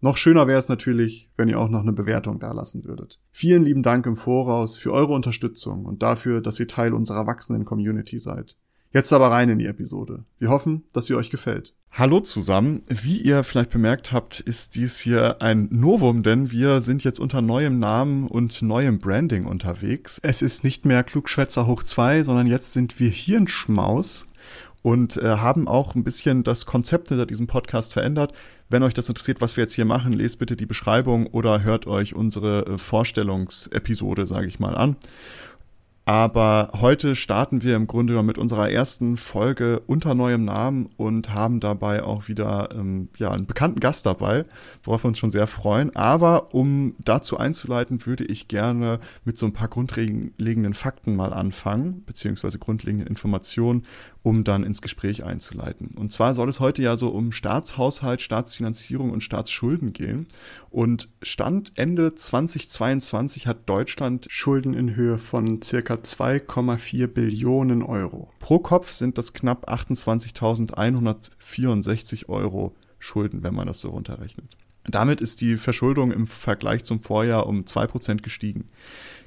Noch schöner wäre es natürlich, wenn ihr auch noch eine Bewertung dalassen würdet. Vielen lieben Dank im Voraus für eure Unterstützung und dafür, dass ihr Teil unserer wachsenden Community seid. Jetzt aber rein in die Episode. Wir hoffen, dass sie euch gefällt. Hallo zusammen. Wie ihr vielleicht bemerkt habt, ist dies hier ein Novum, denn wir sind jetzt unter neuem Namen und neuem Branding unterwegs. Es ist nicht mehr Klugschwätzer hoch zwei, sondern jetzt sind wir Hirnschmaus und äh, haben auch ein bisschen das Konzept hinter diesem Podcast verändert. Wenn euch das interessiert, was wir jetzt hier machen, lest bitte die Beschreibung oder hört euch unsere äh, Vorstellungsepisode, sage ich mal, an. Aber heute starten wir im Grunde mit unserer ersten Folge unter neuem Namen und haben dabei auch wieder ähm, ja, einen bekannten Gast dabei, worauf wir uns schon sehr freuen. Aber um dazu einzuleiten, würde ich gerne mit so ein paar grundlegenden Fakten mal anfangen, beziehungsweise grundlegenden Informationen, um dann ins Gespräch einzuleiten. Und zwar soll es heute ja so um Staatshaushalt, Staatsfinanzierung und Staatsschulden gehen. Und Stand Ende 2022 hat Deutschland Schulden in Höhe von circa 2,4 Billionen Euro. Pro Kopf sind das knapp 28.164 Euro Schulden, wenn man das so runterrechnet. Damit ist die Verschuldung im Vergleich zum Vorjahr um 2% gestiegen.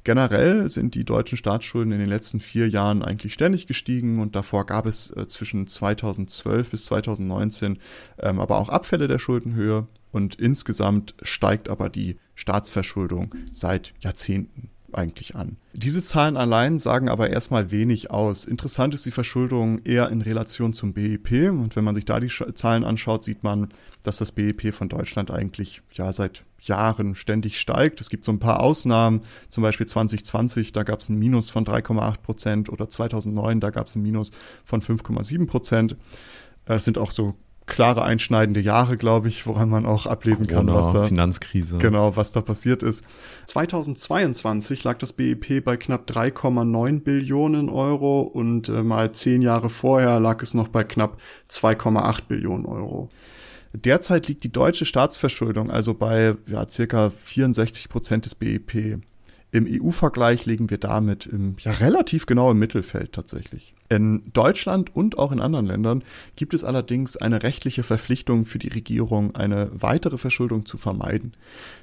Generell sind die deutschen Staatsschulden in den letzten vier Jahren eigentlich ständig gestiegen und davor gab es äh, zwischen 2012 bis 2019 ähm, aber auch Abfälle der Schuldenhöhe und insgesamt steigt aber die Staatsverschuldung seit Jahrzehnten eigentlich an. Diese Zahlen allein sagen aber erstmal wenig aus. Interessant ist die Verschuldung eher in Relation zum BIP und wenn man sich da die Zahlen anschaut, sieht man, dass das BIP von Deutschland eigentlich ja seit Jahren ständig steigt. Es gibt so ein paar Ausnahmen, zum Beispiel 2020, da gab es ein Minus von 3,8 Prozent oder 2009, da gab es ein Minus von 5,7 Prozent. Das sind auch so klare einschneidende Jahre, glaube ich, woran man auch ablesen Corona, kann, was da Finanzkrise. Genau, was da passiert ist. 2022 lag das BIP bei knapp 3,9 Billionen Euro und äh, mal zehn Jahre vorher lag es noch bei knapp 2,8 Billionen Euro. Derzeit liegt die deutsche Staatsverschuldung also bei ja, circa 64 Prozent des BIP. Im EU-Vergleich liegen wir damit im, ja, relativ genau im Mittelfeld tatsächlich. In Deutschland und auch in anderen Ländern gibt es allerdings eine rechtliche Verpflichtung für die Regierung, eine weitere Verschuldung zu vermeiden.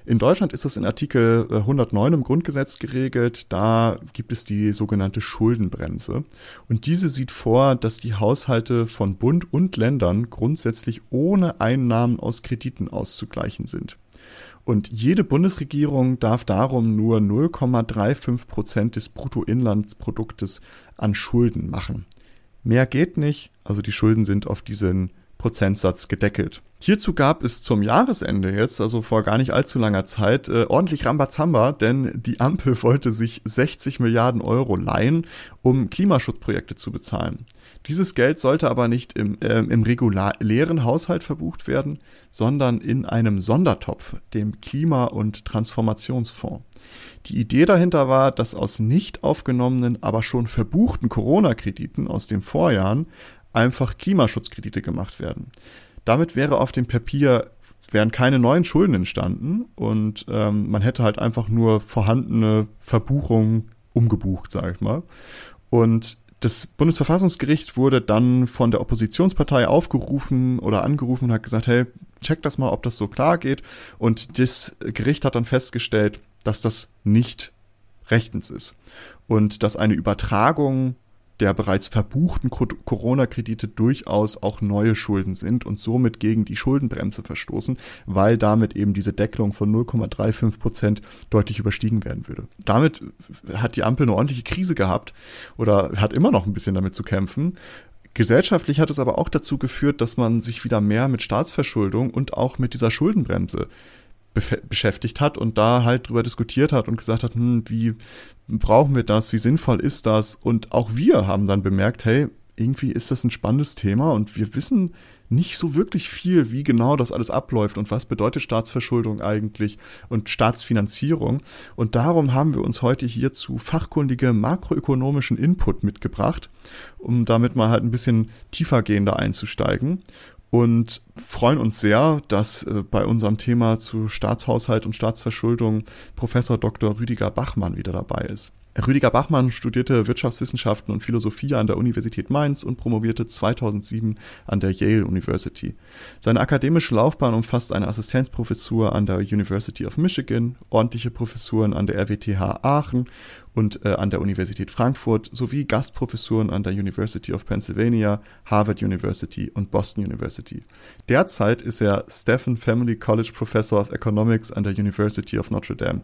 In Deutschland ist das in Artikel 109 im Grundgesetz geregelt. Da gibt es die sogenannte Schuldenbremse. Und diese sieht vor, dass die Haushalte von Bund und Ländern grundsätzlich ohne Einnahmen aus Krediten auszugleichen sind. Und jede Bundesregierung darf darum nur 0,35 Prozent des Bruttoinlandsproduktes an Schulden machen. Mehr geht nicht, also die Schulden sind auf diesen Prozentsatz gedeckelt. Hierzu gab es zum Jahresende jetzt, also vor gar nicht allzu langer Zeit, äh, ordentlich Rambazamba, denn die Ampel wollte sich 60 Milliarden Euro leihen, um Klimaschutzprojekte zu bezahlen. Dieses Geld sollte aber nicht im, äh, im regulären Haushalt verbucht werden, sondern in einem Sondertopf, dem Klima- und Transformationsfonds. Die Idee dahinter war, dass aus nicht aufgenommenen, aber schon verbuchten Corona-Krediten aus den Vorjahren einfach Klimaschutzkredite gemacht werden. Damit wäre auf dem Papier wären keine neuen Schulden entstanden und ähm, man hätte halt einfach nur vorhandene Verbuchungen umgebucht, sage ich mal. Und das Bundesverfassungsgericht wurde dann von der Oppositionspartei aufgerufen oder angerufen und hat gesagt, hey, check das mal, ob das so klar geht. Und das Gericht hat dann festgestellt, dass das nicht rechtens ist und dass eine Übertragung der bereits verbuchten Corona-Kredite durchaus auch neue Schulden sind und somit gegen die Schuldenbremse verstoßen, weil damit eben diese Deckelung von 0,35 Prozent deutlich überstiegen werden würde. Damit hat die Ampel eine ordentliche Krise gehabt oder hat immer noch ein bisschen damit zu kämpfen. Gesellschaftlich hat es aber auch dazu geführt, dass man sich wieder mehr mit Staatsverschuldung und auch mit dieser Schuldenbremse beschäftigt hat und da halt drüber diskutiert hat und gesagt hat, hm, wie brauchen wir das, wie sinnvoll ist das? Und auch wir haben dann bemerkt, hey, irgendwie ist das ein spannendes Thema und wir wissen nicht so wirklich viel, wie genau das alles abläuft und was bedeutet Staatsverschuldung eigentlich und Staatsfinanzierung. Und darum haben wir uns heute hierzu fachkundige makroökonomischen Input mitgebracht, um damit mal halt ein bisschen tiefergehender einzusteigen und freuen uns sehr, dass äh, bei unserem Thema zu Staatshaushalt und Staatsverschuldung Professor Dr. Rüdiger Bachmann wieder dabei ist. Rüdiger Bachmann studierte Wirtschaftswissenschaften und Philosophie an der Universität Mainz und promovierte 2007 an der Yale University. Seine akademische Laufbahn umfasst eine Assistenzprofessur an der University of Michigan, ordentliche Professuren an der RWTH Aachen und äh, an der Universität Frankfurt sowie Gastprofessuren an der University of Pennsylvania, Harvard University und Boston University. Derzeit ist er Stephen Family College Professor of Economics an der University of Notre Dame.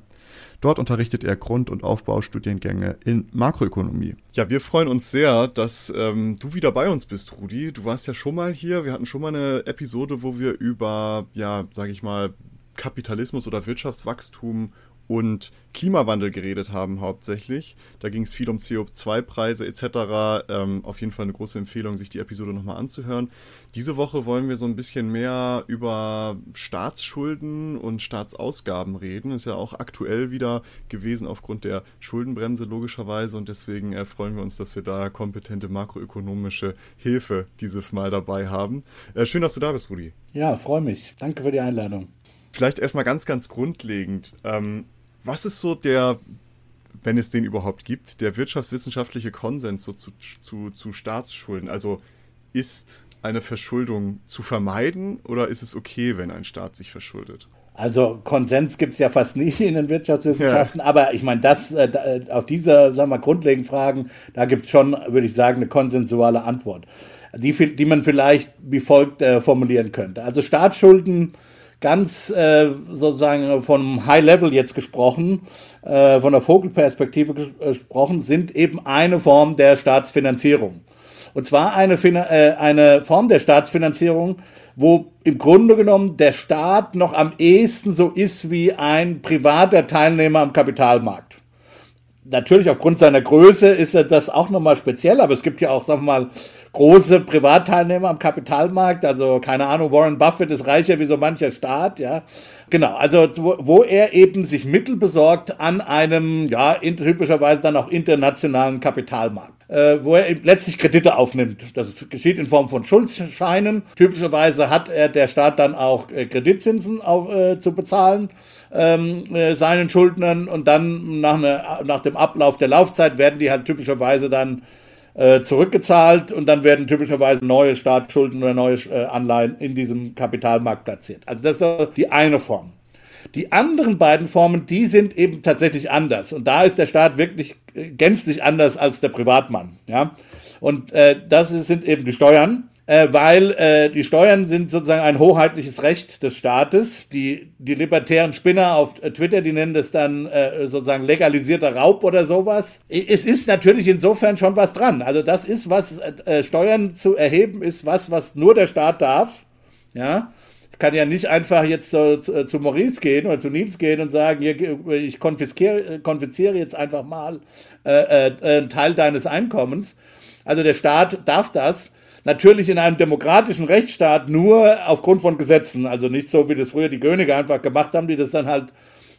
Dort unterrichtet er Grund- und Aufbaustudiengänge in Makroökonomie. Ja, wir freuen uns sehr, dass ähm, du wieder bei uns bist, Rudi. Du warst ja schon mal hier. Wir hatten schon mal eine Episode, wo wir über, ja, sage ich mal, Kapitalismus oder Wirtschaftswachstum und Klimawandel geredet haben hauptsächlich. Da ging es viel um CO2-Preise etc. Ähm, auf jeden Fall eine große Empfehlung, sich die Episode nochmal anzuhören. Diese Woche wollen wir so ein bisschen mehr über Staatsschulden und Staatsausgaben reden. Ist ja auch aktuell wieder gewesen aufgrund der Schuldenbremse logischerweise und deswegen äh, freuen wir uns, dass wir da kompetente makroökonomische Hilfe dieses Mal dabei haben. Äh, schön, dass du da bist, Rudi. Ja, freue mich. Danke für die Einladung. Vielleicht erstmal ganz, ganz grundlegend. Ähm, was ist so der, wenn es den überhaupt gibt, der wirtschaftswissenschaftliche Konsens so zu, zu, zu Staatsschulden? Also ist eine Verschuldung zu vermeiden oder ist es okay, wenn ein Staat sich verschuldet? Also Konsens gibt es ja fast nie in den Wirtschaftswissenschaften, ja. aber ich meine, das äh, äh, auf diese, sagen wir, grundlegenden Fragen, da gibt es schon, würde ich sagen, eine konsensuale Antwort, die, die man vielleicht wie folgt äh, formulieren könnte. Also Staatsschulden ganz äh, sozusagen vom High Level jetzt gesprochen, äh, von der Vogelperspektive gesprochen, sind eben eine Form der Staatsfinanzierung. Und zwar eine, äh, eine Form der Staatsfinanzierung, wo im Grunde genommen der Staat noch am ehesten so ist wie ein privater Teilnehmer am Kapitalmarkt. Natürlich aufgrund seiner Größe ist er das auch nochmal speziell, aber es gibt ja auch, sagen wir mal, große Privatteilnehmer am Kapitalmarkt. Also keine Ahnung, Warren Buffett ist reicher wie so mancher Staat, ja. Genau, also wo, wo er eben sich Mittel besorgt an einem, ja, in, typischerweise dann auch internationalen Kapitalmarkt äh, wo er letztlich Kredite aufnimmt. Das geschieht in Form von Schuldscheinen. Typischerweise hat er der Staat dann auch äh, Kreditzinsen auf, äh, zu bezahlen ähm, äh, seinen Schuldnern und dann nach, ne, nach dem Ablauf der Laufzeit werden die halt typischerweise dann äh, zurückgezahlt und dann werden typischerweise neue Staatsschulden oder neue äh, Anleihen in diesem Kapitalmarkt platziert. Also das ist die eine Form. Die anderen beiden Formen, die sind eben tatsächlich anders. Und da ist der Staat wirklich äh, gänzlich anders als der Privatmann. Ja? Und äh, das sind eben die Steuern äh, weil äh, die Steuern sind sozusagen ein hoheitliches Recht des Staates. Die, die libertären Spinner auf Twitter, die nennen das dann äh, sozusagen legalisierter Raub oder sowas. Es ist natürlich insofern schon was dran. Also das ist was, äh, Steuern zu erheben ist was, was nur der Staat darf. Ja, ich kann ja nicht einfach jetzt zu, zu, zu Maurice gehen oder zu Nils gehen und sagen, hier, ich konfisziere jetzt einfach mal äh, äh, einen Teil deines Einkommens. Also der Staat darf das Natürlich in einem demokratischen Rechtsstaat nur aufgrund von Gesetzen. Also nicht so, wie das früher die Könige einfach gemacht haben, die das dann halt,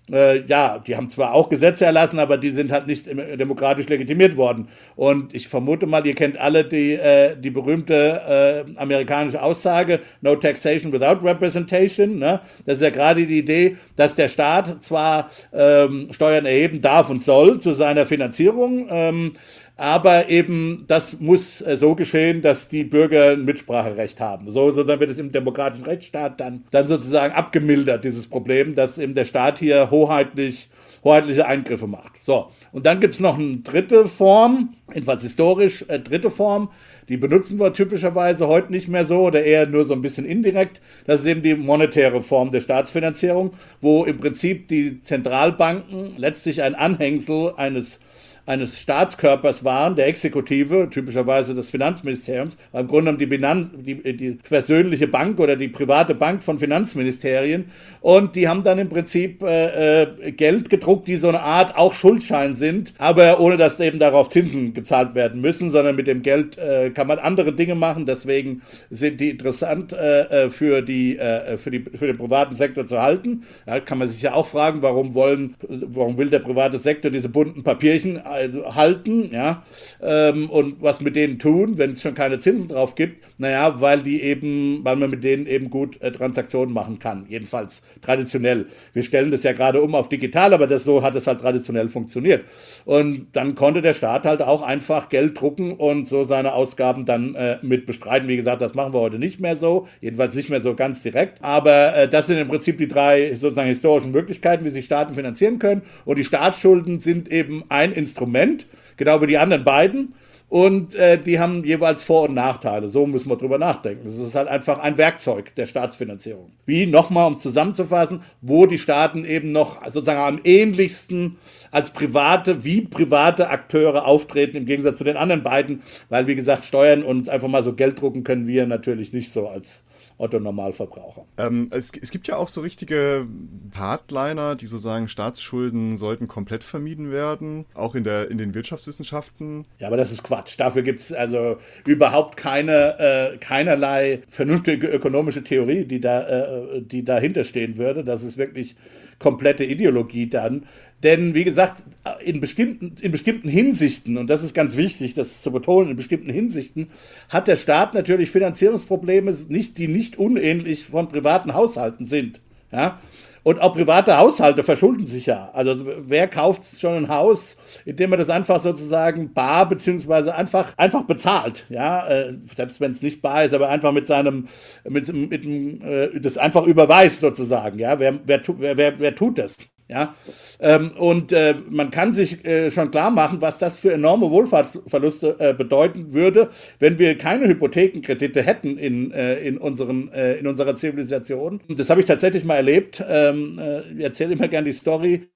äh, ja, die haben zwar auch Gesetze erlassen, aber die sind halt nicht demokratisch legitimiert worden. Und ich vermute mal, ihr kennt alle die, äh, die berühmte äh, amerikanische Aussage, no taxation without representation. Ne? Das ist ja gerade die Idee, dass der Staat zwar ähm, Steuern erheben darf und soll zu seiner Finanzierung, ähm, aber eben das muss äh, so geschehen, dass die Bürger ein Mitspracherecht haben. So, so dann wird es im demokratischen Rechtsstaat dann, dann sozusagen abgemildert, dieses Problem, dass eben der Staat hier hoheitlich hoheitliche Eingriffe macht. So, und dann gibt es noch eine dritte Form, jedenfalls historisch äh, dritte Form, die benutzen wir typischerweise heute nicht mehr so oder eher nur so ein bisschen indirekt. Das ist eben die monetäre Form der Staatsfinanzierung, wo im Prinzip die Zentralbanken letztlich ein Anhängsel eines eines Staatskörpers waren, der Exekutive, typischerweise des Finanzministeriums, war im Grunde genommen die, die, die persönliche Bank oder die private Bank von Finanzministerien. Und die haben dann im Prinzip äh, äh, Geld gedruckt, die so eine Art auch Schuldschein sind, aber ohne dass eben darauf Zinsen gezahlt werden müssen, sondern mit dem Geld äh, kann man andere Dinge machen. Deswegen sind die interessant äh, äh für, die, äh, für, die, für den privaten Sektor zu halten. Da kann man sich ja auch fragen, warum wollen, warum will der private Sektor diese bunten Papierchen halten, ja, ähm, und was mit denen tun, wenn es schon keine Zinsen drauf gibt? Naja, weil die eben, weil man mit denen eben gut äh, Transaktionen machen kann, jedenfalls traditionell. Wir stellen das ja gerade um auf digital, aber das so hat es halt traditionell funktioniert. Und dann konnte der Staat halt auch einfach Geld drucken und so seine Ausgaben dann äh, mit bestreiten. Wie gesagt, das machen wir heute nicht mehr so, jedenfalls nicht mehr so ganz direkt. Aber äh, das sind im Prinzip die drei sozusagen historischen Möglichkeiten, wie sich Staaten finanzieren können. Und die Staatsschulden sind eben ein Instrument, genau wie die anderen beiden. Und äh, die haben jeweils Vor- und Nachteile. So müssen wir drüber nachdenken. Das ist halt einfach ein Werkzeug der Staatsfinanzierung. Wie, nochmal, um es zusammenzufassen, wo die Staaten eben noch sozusagen am ähnlichsten als private, wie private Akteure auftreten, im Gegensatz zu den anderen beiden, weil, wie gesagt, Steuern und einfach mal so Geld drucken können wir natürlich nicht so als Otto Normalverbraucher. Ähm, es, es, gibt ja auch so richtige Hardliner, die so sagen, Staatsschulden sollten komplett vermieden werden, auch in, der, in den Wirtschaftswissenschaften. Ja, aber das ist Quatsch. Dafür gibt es also überhaupt keine, äh, keinerlei vernünftige ökonomische Theorie, die, da, äh, die dahinter stehen würde. Das ist wirklich komplette Ideologie dann. Denn wie gesagt, in bestimmten, in bestimmten Hinsichten, und das ist ganz wichtig, das zu betonen, in bestimmten Hinsichten hat der Staat natürlich Finanzierungsprobleme, nicht, die nicht unähnlich von privaten Haushalten sind. Ja? Und auch private Haushalte verschulden sich ja. Also wer kauft schon ein Haus, indem er das einfach sozusagen bar beziehungsweise einfach einfach bezahlt, ja, äh, selbst wenn es nicht bar ist, aber einfach mit seinem mit, mit, mit äh, das einfach überweist sozusagen, ja. Wer wer, wer, wer, wer tut das? Ja, ähm, und äh, man kann sich äh, schon klar machen, was das für enorme Wohlfahrtsverluste äh, bedeuten würde, wenn wir keine Hypothekenkredite hätten in, äh, in, unseren, äh, in unserer Zivilisation. Das habe ich tatsächlich mal erlebt. Ähm, äh, ich erzähle immer gerne die Story.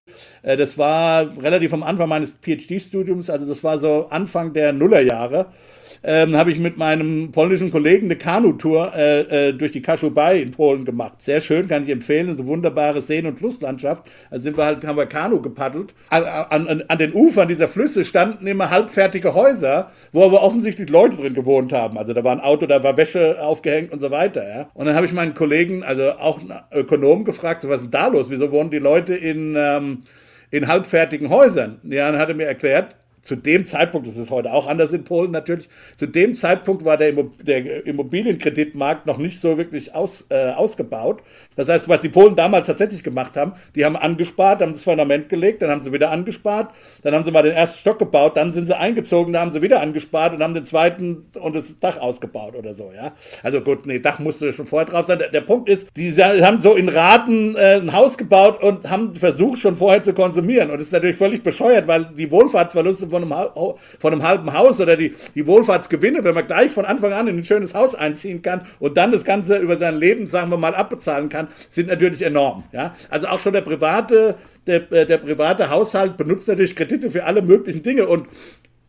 das war relativ am Anfang meines PhD-Studiums, also das war so Anfang der Nullerjahre ähm, habe ich mit meinem polnischen Kollegen eine Kanutour äh, äh, durch die Kaschubei in Polen gemacht. Sehr schön, kann ich empfehlen. Eine wunderbare Seen- und Flusslandschaft. Also sind wir halt, haben wir Kanu gepaddelt. An, an, an den Ufern dieser Flüsse standen immer halbfertige Häuser, wo aber offensichtlich Leute drin gewohnt haben. Also da war ein Auto, da war Wäsche aufgehängt und so weiter. Ja. Und dann habe ich meinen Kollegen, also auch einen Ökonom, gefragt, so, was ist da los? Wieso wohnen die Leute in, ähm, in halbfertigen Häusern? Ja, dann hat er mir erklärt, zu dem Zeitpunkt, das ist heute auch anders in Polen natürlich, zu dem Zeitpunkt war der, Immobilienkreditmarkt noch nicht so wirklich aus, äh, ausgebaut. Das heißt, was die Polen damals tatsächlich gemacht haben, die haben angespart, haben das Fundament gelegt, dann haben sie wieder angespart, dann haben sie mal den ersten Stock gebaut, dann sind sie eingezogen, dann haben sie wieder angespart und haben den zweiten und das Dach ausgebaut oder so, ja. Also gut, nee, Dach musste schon vorher drauf sein. Der, der Punkt ist, die haben so in Raten äh, ein Haus gebaut und haben versucht, schon vorher zu konsumieren. Und das ist natürlich völlig bescheuert, weil die Wohlfahrtsverluste von einem, von einem halben Haus oder die, die Wohlfahrtsgewinne, wenn man gleich von Anfang an in ein schönes Haus einziehen kann und dann das Ganze über sein Leben, sagen wir mal, abbezahlen kann, sind natürlich enorm. Ja? Also auch schon der private, der, äh, der private Haushalt benutzt natürlich Kredite für alle möglichen Dinge und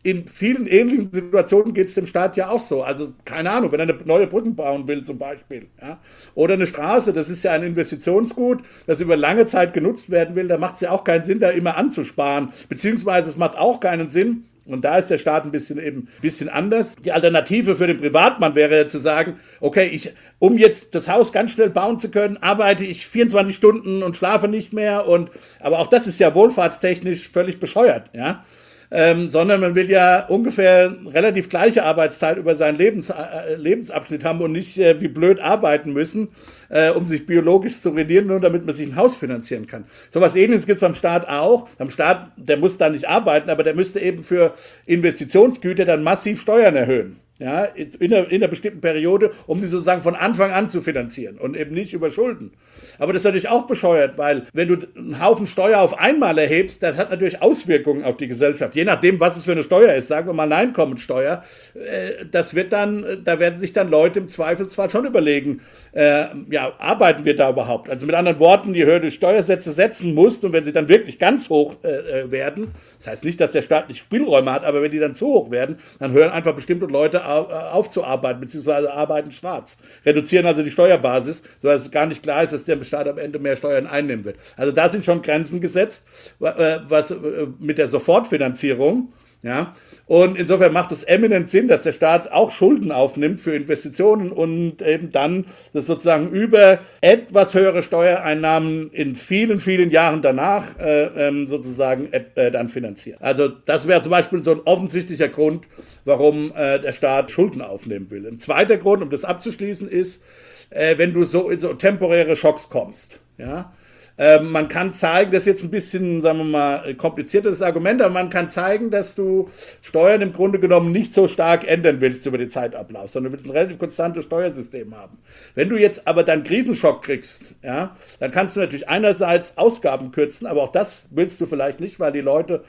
in vielen ähnlichen Situationen geht es dem Staat ja auch so. Also keine Ahnung, wenn er eine neue Brücken bauen will zum Beispiel. Ja? Oder eine Straße, das ist ja ein Investitionsgut, das über lange Zeit genutzt werden will, da macht es ja auch keinen Sinn, da immer anzusparen. Beziehungsweise es macht auch keinen Sinn, und da ist der Staat ein bisschen eben ein bisschen anders. Die Alternative für den Privatmann wäre ja zu sagen, okay, ich, um jetzt das Haus ganz schnell bauen zu können, arbeite ich 24 Stunden und schlafe nicht mehr. Und, aber auch das ist ja wohlfahrtstechnisch völlig bescheuert, ja ähm, sondern man will ja ungefähr relativ gleiche Arbeitszeit über seinen Lebens, äh, Lebensabschnitt haben und nicht äh, wie blöd arbeiten müssen, äh, um sich biologisch zu renieren, nur damit man sich ein Haus finanzieren kann. So was ähnliches gibt es beim Staat auch. Beim Staat, der muss da nicht arbeiten, aber der müsste eben für Investitionsgüter dann massiv Steuern erhöhen ja, in einer, in einer bestimmten Periode, um die sozusagen von Anfang an zu finanzieren und eben nicht über Schulden. Aber das ist natürlich auch bescheuert, weil wenn du einen Haufen Steuer auf einmal erhebst, das hat natürlich Auswirkungen auf die Gesellschaft. Je nachdem, was es für eine Steuer ist, sagen wir mal eine Einkommensteuer, äh, das wird dann, da werden sich dann Leute im Zweifelsfall schon überlegen, äh, ja, arbeiten wir da überhaupt? Also mit anderen Worten, je höher du Steuersätze setzen musst und wenn sie dann wirklich ganz hoch äh, äh werden, das heißt nicht, dass der Staat nicht Spielräume hat, aber wenn die dann zu hoch werden, dann hören einfach bestimmte Leute auf zu arbeiten, beziehungsweise arbeiten schwarz. Reduzieren also die Steuerbasis, sodass es gar nicht klar ist, dass der Staat am Ende mehr Steuern einnehmen wird. Also da sind schon Grenzen gesetzt, was äh, mit der Sofortfinanzierung. Ja, und insofern macht es eminent Sinn, dass der Staat auch Schulden aufnimmt für Investitionen und eben dann das sozusagen über etwas höhere Steuereinnahmen in vielen, vielen Jahren danach äh, ähm, sozusagen äh, dann finanziert. Also das wäre zum Beispiel so ein offensichtlicher Grund, warum äh, der Staat Schulden aufnehmen will. Ein zweiter Grund, um das abzuschließen, ist, äh, wenn du so in so temporäre Schocks kommst. Ja, ähm, man kann zeigen, das ist jetzt ein bisschen, sagen wir mal, kompliziertes Argument, aber man kann zeigen, dass du Steuern im Grunde genommen nicht so stark ändern willst über den Zeitablauf, sondern du willst ein relativ konstantes Steuersystem haben. Wenn du jetzt aber dann Krisenschock kriegst, ja, dann kannst du natürlich einerseits Ausgaben kürzen, aber auch das willst du vielleicht nicht, weil die Leute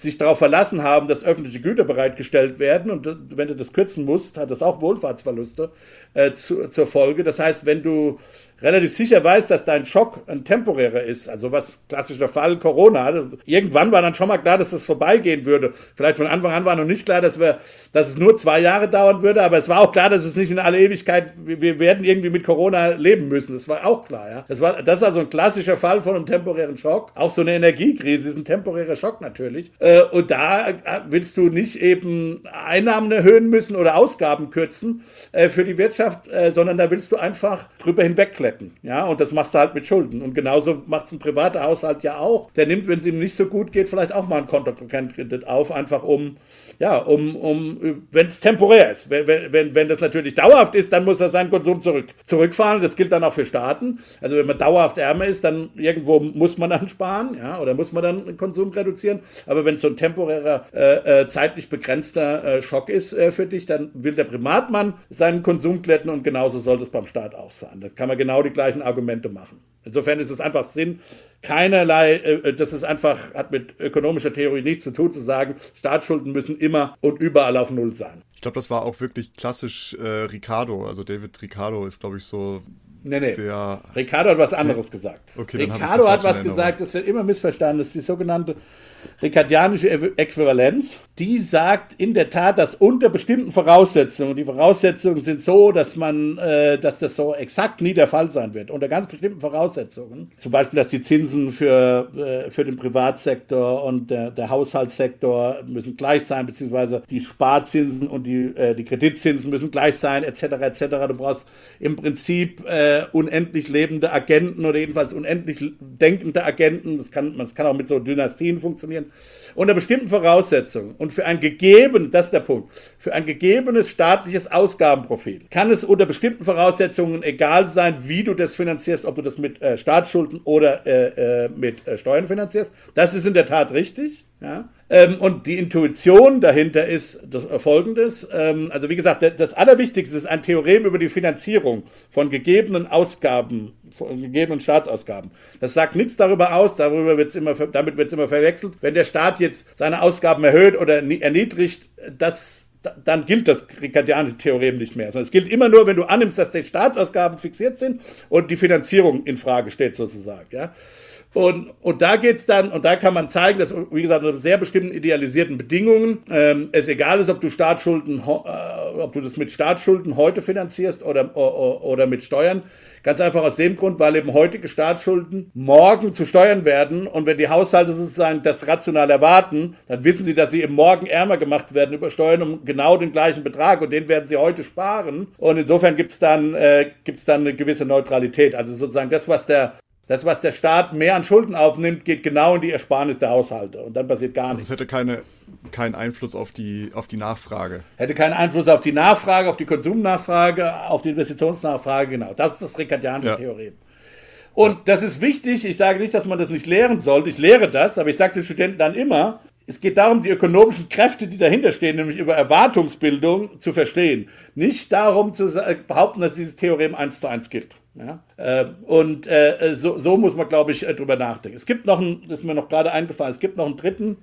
sich darauf verlassen haben, dass öffentliche Güter bereitgestellt werden und wenn du das kürzen musst, hat das auch Wohlfahrtsverluste äh, zu, zur Folge. Das heißt, wenn du relativ sicher weißt, dass dein Schock ein temporärer ist, also was klassischer Fall Corona, irgendwann war dann schon mal klar, dass das vorbeigehen würde. Vielleicht von Anfang an war noch nicht klar, dass wir, dass es nur zwei Jahre dauern würde, aber es war auch klar, dass es nicht in alle Ewigkeit, wir werden irgendwie mit Corona leben müssen. Das war auch klar, ja. Das war, das ist also ein klassischer Fall von einem temporären Schock. Auch so eine Energiekrise ist ein temporärer Schock natürlich. Äh, und da äh, willst du nicht eben Einnahmen erhöhen müssen oder Ausgaben kürzen äh, für die Wirtschaft, sondern da willst du einfach drüber hinwegkletten. Ja, und das machst du halt mit Schulden. Und genauso macht es ein privater Haushalt ja auch. Der nimmt, wenn es ihm nicht so gut geht, vielleicht auch mal einen Kontokredit auf, einfach um, ja, um, um wenn es temporär ist. Wenn, wenn, wenn das natürlich dauerhaft ist, dann muss er seinen Konsum zurück, zurückfahren. Das gilt dann auch für Staaten. Also wenn man dauerhaft ärmer ist, dann irgendwo muss man dann sparen, ja, oder muss man dann den Konsum reduzieren. Aber wenn es so ein temporärer, äh, äh, zeitlich begrenzter äh, Schock ist äh, für dich, dann will der Privatmann seinen Konsum glätten und genauso sollte es beim Staat auch sein. Da kann man genau die gleichen Argumente machen. Insofern ist es einfach Sinn, keinerlei, äh, das ist einfach, hat mit ökonomischer Theorie nichts zu tun, zu sagen, Staatsschulden müssen immer und überall auf Null sein. Ich glaube, das war auch wirklich klassisch äh, Ricardo. Also David Ricardo ist, glaube ich, so Nee, nee. Sehr Ricardo hat was anderes nee. gesagt. Okay, Ricardo hat was gesagt, das wird immer missverstanden, das ist die sogenannte ricardianische Äquivalenz, die sagt in der Tat, dass unter bestimmten Voraussetzungen, die Voraussetzungen sind so, dass man, äh, dass das so exakt nie der Fall sein wird, unter ganz bestimmten Voraussetzungen, zum Beispiel, dass die Zinsen für, äh, für den Privatsektor und der, der Haushaltssektor müssen gleich sein, beziehungsweise die Sparzinsen und die, äh, die Kreditzinsen müssen gleich sein, etc., etc. Du brauchst im Prinzip äh, unendlich lebende Agenten oder jedenfalls unendlich denkende Agenten. Das kann, das kann auch mit so Dynastien funktionieren funktionieren, unter bestimmten Voraussetzungen und für ein gegeben, das ist der Punkt, für ein gegebenes staatliches Ausgabenprofil kann es unter bestimmten Voraussetzungen egal sein, wie du das finanzierst, ob du das mit äh, Staatsschulden oder äh, äh, mit äh, Steuern finanzierst. Das ist in der Tat richtig. Ja? Ähm, und die Intuition dahinter ist das, äh, folgendes. Ähm, also wie gesagt, das Allerwichtigste ist ein Theorem über die Finanzierung von gegebenen Ausgaben, gegebenen Staatsausgaben. Das sagt nichts darüber aus, darüber wird's immer, damit wird es immer verwechselt. Wenn der Staat jetzt seine Ausgaben erhöht oder erniedrigt, das dann gilt das ricardianische Theorem nicht mehr. Sondern es gilt immer nur, wenn du annimmst, dass die Staatsausgaben fixiert sind und die Finanzierung in Frage steht sozusagen. Ja? Und, und da geht's dann, und da kann man zeigen, dass, wie gesagt, unter sehr bestimmten idealisierten Bedingungen ähm, es egal ist, ob du Staatsschulden, äh, ob du das mit Staatsschulden heute finanzierst oder, oder, oder mit Steuern. Ganz einfach aus dem Grund, weil eben heutige Staatsschulden morgen zu steuern werden. Und wenn die Haushalte sozusagen das rational erwarten, dann wissen sie, dass sie eben morgen ärmer gemacht werden über Steuern um genau den gleichen Betrag. Und den werden sie heute sparen. Und insofern gibt es dann, äh, gibt's dann eine gewisse Neutralität. Also sozusagen das, was der das, was der Staat mehr an Schulden aufnimmt, geht genau in die Ersparnis der Haushalte. Und dann passiert gar also nichts. Es hätte keine, keinen Einfluss auf die, auf die Nachfrage. Hätte keinen Einfluss auf die Nachfrage, auf die Konsumnachfrage, auf die Investitionsnachfrage, genau. Das ist das Ricardianische ja. Theorem. Und das ist wichtig. Ich sage nicht, dass man das nicht lehren sollte. Ich lehre das, aber ich sage den Studenten dann immer, es geht darum, die ökonomischen Kräfte, die dahinter stehen, nämlich über Erwartungsbildung zu verstehen. Nicht darum zu behaupten, dass dieses Theorem eins zu eins gilt. Ja? Äh, und äh, so, so, muss man, glaube ich, äh, drüber nachdenken. Es gibt noch einen, das ist mir noch gerade eingefallen, es gibt noch einen dritten,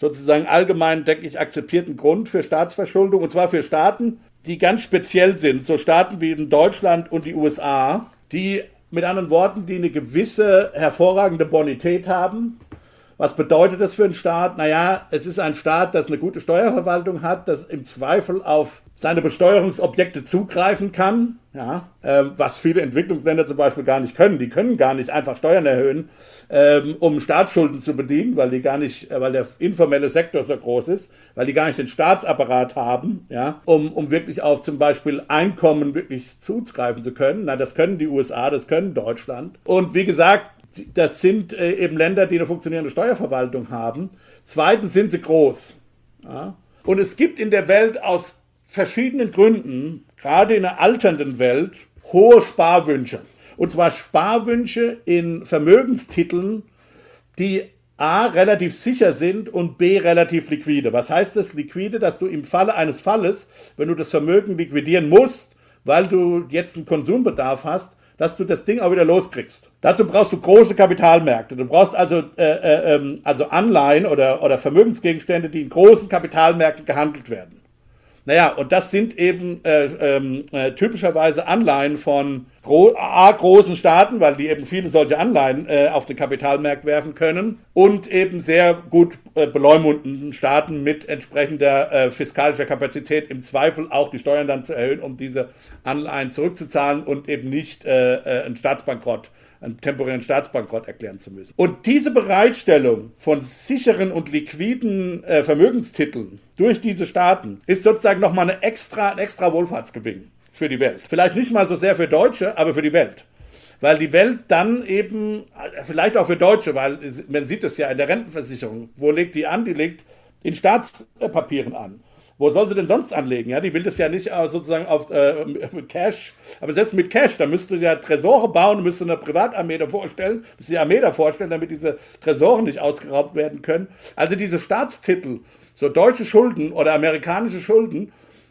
sozusagen allgemein, denke ich, akzeptierten Grund für Staatsverschuldung, und zwar für Staaten, die ganz speziell sind, so Staaten wie in Deutschland und die USA, die mit anderen Worten, die eine gewisse hervorragende Bonität haben, was bedeutet das für einen Staat? Naja, es ist ein Staat, das eine gute Steuerverwaltung hat, das im Zweifel auf seine Besteuerungsobjekte zugreifen kann, ja, äh, was viele Entwicklungsländer zum Beispiel gar nicht können. Die können gar nicht einfach Steuern erhöhen, ähm, um Staatsschulden zu bedienen, weil die gar nicht, äh, weil der informelle Sektor so groß ist, weil die gar nicht den Staatsapparat haben, ja, um, um wirklich auf zum Beispiel Einkommen wirklich zugreifen zu können. Na, das können die USA, das können Deutschland. Und wie gesagt, das sind äh, eben Länder, die eine funktionierende Steuerverwaltung haben. Zweitens sind sie groß. Ja? Und es gibt in der Welt aus verschiedenen Gründen, gerade in einer alternden Welt, hohe Sparwünsche. Und zwar Sparwünsche in Vermögenstiteln, die A relativ sicher sind und B relativ liquide. Was heißt das liquide? Dass du im Falle eines Falles, wenn du das Vermögen liquidieren musst, weil du jetzt einen Konsumbedarf hast, dass du das Ding auch wieder loskriegst. Dazu brauchst du große Kapitalmärkte. Du brauchst also, äh, äh, ähm, also Anleihen oder, oder Vermögensgegenstände, die in großen Kapitalmärkten gehandelt werden. Naja, und das sind eben äh, ähm, äh, typischerweise Anleihen von gro A, großen Staaten, weil die eben viele solche Anleihen äh, auf den Kapitalmarkt werfen können und eben sehr gut äh, beleumundenden Staaten mit entsprechender äh, fiskalischer Kapazität im Zweifel auch die Steuern dann zu erhöhen, um diese Anleihen zurückzuzahlen und eben nicht äh, äh, ein Staatsbankrott einen temporären Staatsbankrott erklären zu müssen. Und diese Bereitstellung von sicheren und liquiden äh, Vermögenstiteln durch diese Staaten ist sozusagen nochmal eine extra, ein extra Wohlfahrtsgewinn für die Welt. Vielleicht nicht mal so sehr für Deutsche, aber für die Welt. Weil die Welt dann eben, vielleicht auch für Deutsche, weil man sieht es ja in der Rentenversicherung, wo legt die an? Die legt in Staatspapieren an. Wo soll sie denn sonst anlegen? Ja, die will das ja nicht äh, sozusagen auf äh, Cash. Aber selbst mit Cash, da müsste ja Tresore bauen, müsste eine Privatarmee da vorstellen, müsste die Armee da vorstellen, damit diese Tresore nicht ausgeraubt werden können. Also diese Staatstitel, so deutsche Schulden oder amerikanische Schulden,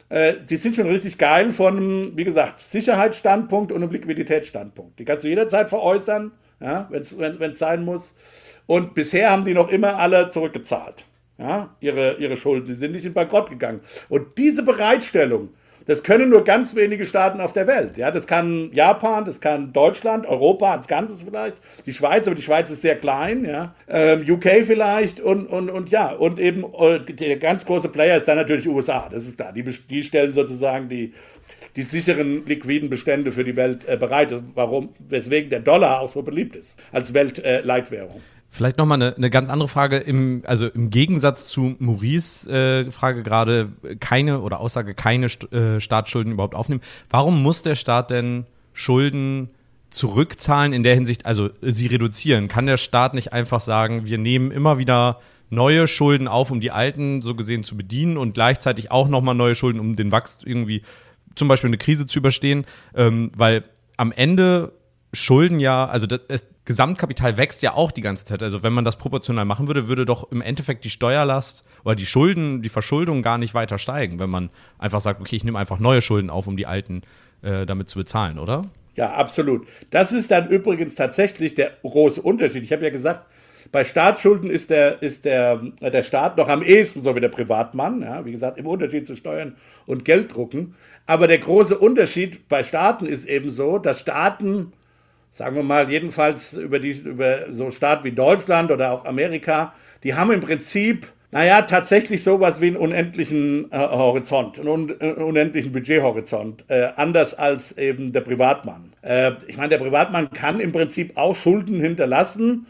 äh, die sind schon richtig geil von einem, wie gesagt, Sicherheitsstandpunkt und einem Liquiditätsstandpunkt. Die kannst du jederzeit veräußern, ja, wenn's, wenn es sein muss. Und bisher haben die noch immer alle zurückgezahlt ja, ihre, ihre Schulden. Die sind nicht in Bankrott gegangen. Und diese Bereitstellung, das können nur ganz wenige Staaten auf der Welt. Ja, das kann Japan, das kann Deutschland, Europa als Ganzes vielleicht, die Schweiz, aber die Schweiz ist sehr klein, ja, ähm, UK vielleicht und, und, und ja, und eben äh, der ganz große Player ist dann natürlich USA, das ist da. Die, die stellen sozusagen die, die sicheren liquiden Bestände für die Welt äh, bereit. Warum, weswegen der Dollar auch so beliebt ist als Weltleitwährung. Äh, Vielleicht nochmal eine, eine ganz andere Frage. Im, also im Gegensatz zu Maurice äh, Frage gerade, keine oder Aussage, keine St äh, Staatsschulden überhaupt aufnehmen. Warum muss der Staat denn Schulden zurückzahlen in der Hinsicht, also sie reduzieren? Kann der Staat nicht einfach sagen, wir nehmen immer wieder neue Schulden auf, um die alten so gesehen zu bedienen und gleichzeitig auch nochmal neue Schulden, um den Wachstum irgendwie zum Beispiel eine Krise zu überstehen? Ähm, weil am Ende Schulden ja, also das, Gesamtkapital wächst ja auch die ganze Zeit. Also wenn man das proportional machen würde, würde doch im Endeffekt die Steuerlast oder die Schulden, die Verschuldung gar nicht weiter steigen, wenn man einfach sagt, okay, ich nehme einfach neue Schulden auf, um die alten äh, damit zu bezahlen, oder? Ja, absolut. Das ist dann übrigens tatsächlich der große Unterschied. Ich habe ja gesagt, bei Staatsschulden ist der, ist der, der Staat noch am ehesten so wie der Privatmann, ja, wie gesagt, im Unterschied zu Steuern und Gelddrucken. Aber der große Unterschied bei Staaten ist eben so, dass Staaten sagen wir mal, jedenfalls über, die, über so Staaten wie Deutschland oder auch Amerika, die haben im Prinzip, naja, tatsächlich sowas wie einen unendlichen äh, Horizont, einen un äh, unendlichen Budgethorizont, äh, anders als eben der Privatmann. Äh, ich meine, der Privatmann kann im Prinzip auch Schulden hinterlassen,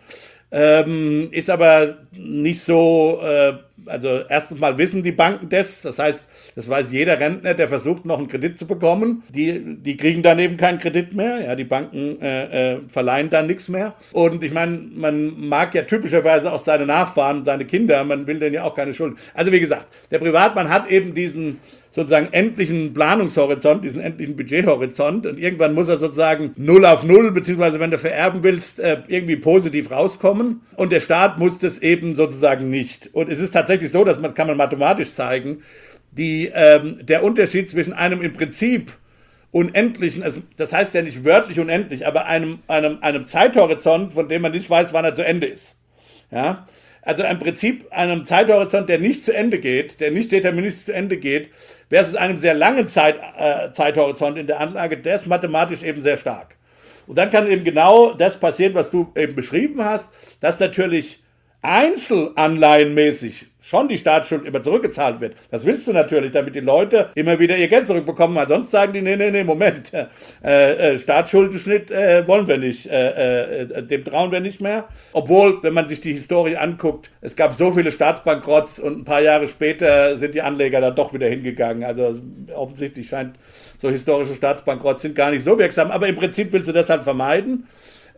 ähm, ist aber nicht so äh, also erstens mal wissen die Banken das, das heißt, das weiß jeder Rentner, der versucht, noch einen Kredit zu bekommen. Die, die kriegen dann eben keinen Kredit mehr. Ja, die Banken äh, äh, verleihen dann nichts mehr. Und ich meine, man mag ja typischerweise auch seine Nachfahren, seine Kinder, man will denen ja auch keine Schulden. Also wie gesagt, der Privatmann hat eben diesen sozusagen endlichen Planungshorizont, diesen endlichen Budgethorizont und irgendwann muss er sozusagen null auf null, beziehungsweise wenn du vererben willst, äh, irgendwie positiv rauskommen und der Staat muss das eben sozusagen nicht. Und es ist tatsächlich so, dass man, kann man mathematisch zeigen, die, ähm, der Unterschied zwischen einem im Prinzip unendlichen, also das heißt ja nicht wörtlich unendlich, aber einem, einem, einem Zeithorizont, von dem man nicht weiß, wann er zu Ende ist. Ja, also im Prinzip einem Zeithorizont, der nicht zu Ende geht, der nicht deterministisch zu Ende geht, versus einem sehr langen Zeit, äh, Zeithorizont in der Anlage, der ist mathematisch eben sehr stark. Und dann kann eben genau das passieren, was du eben beschrieben hast, dass natürlich einzelanleihenmäßig schon die Staatsschuld immer zurückgezahlt wird. Das willst du natürlich, damit die Leute immer wieder ihr Geld zurückbekommen, weil sonst sagen die, nee, nee, nee, Moment, äh, äh, Staatsschuldenschnitt äh, wollen wir nicht, äh, äh, dem trauen wir nicht mehr. Obwohl, wenn man sich die Historie anguckt, es gab so viele Staatsbankrotts und ein paar Jahre später sind die Anleger da doch wieder hingegangen. Also offensichtlich scheint so historische Staatsbankrotts sind gar nicht so wirksam, aber im Prinzip willst du das halt vermeiden.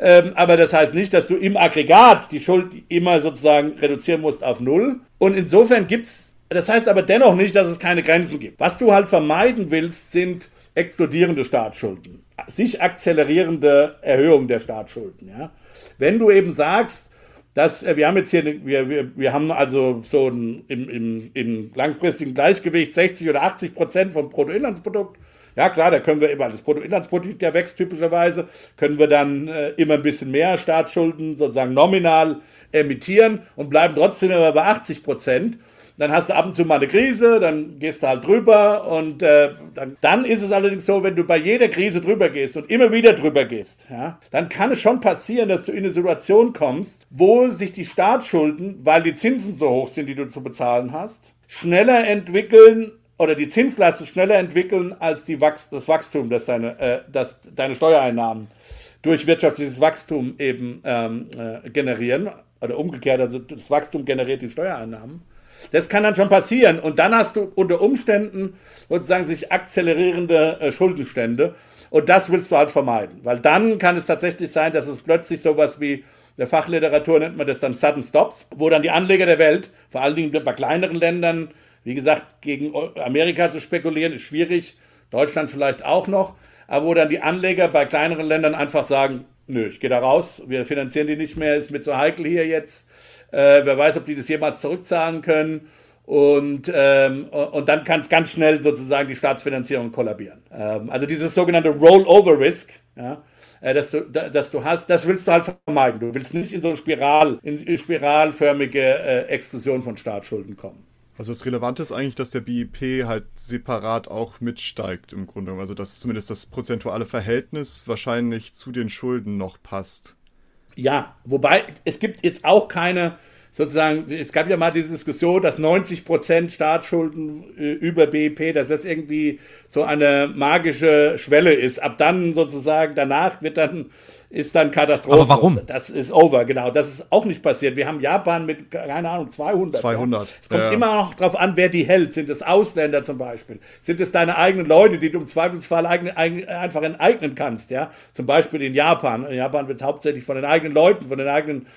Ähm, aber das heißt nicht, dass du im Aggregat die Schuld immer sozusagen reduzieren musst auf Null. Und insofern gibt es, das heißt aber dennoch nicht, dass es keine Grenzen gibt. Was du halt vermeiden willst, sind explodierende Staatsschulden, sich akzelerierende Erhöhung der Staatsschulden. Ja? Wenn du eben sagst, dass äh, wir haben jetzt hier, wir, wir, wir haben also so ein, im, im, im langfristigen Gleichgewicht 60 oder 80 Prozent vom Bruttoinlandsprodukt ja, klar, da können wir immer, das Bruttoinlandsprodukt, der wächst typischerweise, können wir dann äh, immer ein bisschen mehr Staatsschulden sozusagen nominal emittieren und bleiben trotzdem immer bei 80 Prozent. Dann hast du ab und zu mal eine Krise, dann gehst du halt drüber und äh, dann, dann ist es allerdings so, wenn du bei jeder Krise drüber gehst und immer wieder drüber gehst, ja, dann kann es schon passieren, dass du in eine Situation kommst, wo sich die Staatsschulden, weil die Zinsen so hoch sind, die du zu bezahlen hast, schneller entwickeln oder die Zinslast schneller entwickeln als die Wachs das Wachstum, das deine, äh, das deine Steuereinnahmen durch wirtschaftliches Wachstum eben ähm, äh, generieren. Oder umgekehrt, also das Wachstum generiert die Steuereinnahmen. Das kann dann schon passieren. Und dann hast du unter Umständen sozusagen sich akzelerierende äh, Schuldenstände. Und das willst du halt vermeiden. Weil dann kann es tatsächlich sein, dass es plötzlich sowas wie der Fachliteratur nennt man das dann Sudden Stops, wo dann die Anleger der Welt, vor allen Dingen bei kleineren Ländern, wie gesagt, gegen Amerika zu spekulieren ist schwierig, Deutschland vielleicht auch noch, aber wo dann die Anleger bei kleineren Ländern einfach sagen, nö, ich gehe da raus, wir finanzieren die nicht mehr, ist mir zu heikel hier jetzt, äh, wer weiß, ob die das jemals zurückzahlen können. Und, ähm, und dann kann es ganz schnell sozusagen die Staatsfinanzierung kollabieren. Ähm, also dieses sogenannte Rollover-Risk, ja, äh, dass, du, dass du hast, das willst du halt vermeiden. Du willst nicht in so eine Spiral, in spiralförmige äh, Explosion von Staatsschulden kommen. Also das Relevante ist eigentlich, dass der BIP halt separat auch mitsteigt im Grunde. Also dass zumindest das prozentuale Verhältnis wahrscheinlich zu den Schulden noch passt. Ja, wobei es gibt jetzt auch keine, sozusagen, es gab ja mal diese Diskussion, dass 90 Prozent Staatsschulden äh, über BIP, dass das irgendwie so eine magische Schwelle ist. Ab dann sozusagen, danach wird dann ist dann Katastrophe. Aber warum? Das ist over, genau. Das ist auch nicht passiert. Wir haben Japan mit, keine Ahnung, 200. 200. Ja. Es kommt ja. immer noch darauf an, wer die hält. Sind es Ausländer zum Beispiel? Sind es deine eigenen Leute, die du im Zweifelsfall eigen, eigen, einfach enteignen kannst? Ja, Zum Beispiel in Japan. In Japan wird es hauptsächlich von den eigenen Leuten, von den eigenen,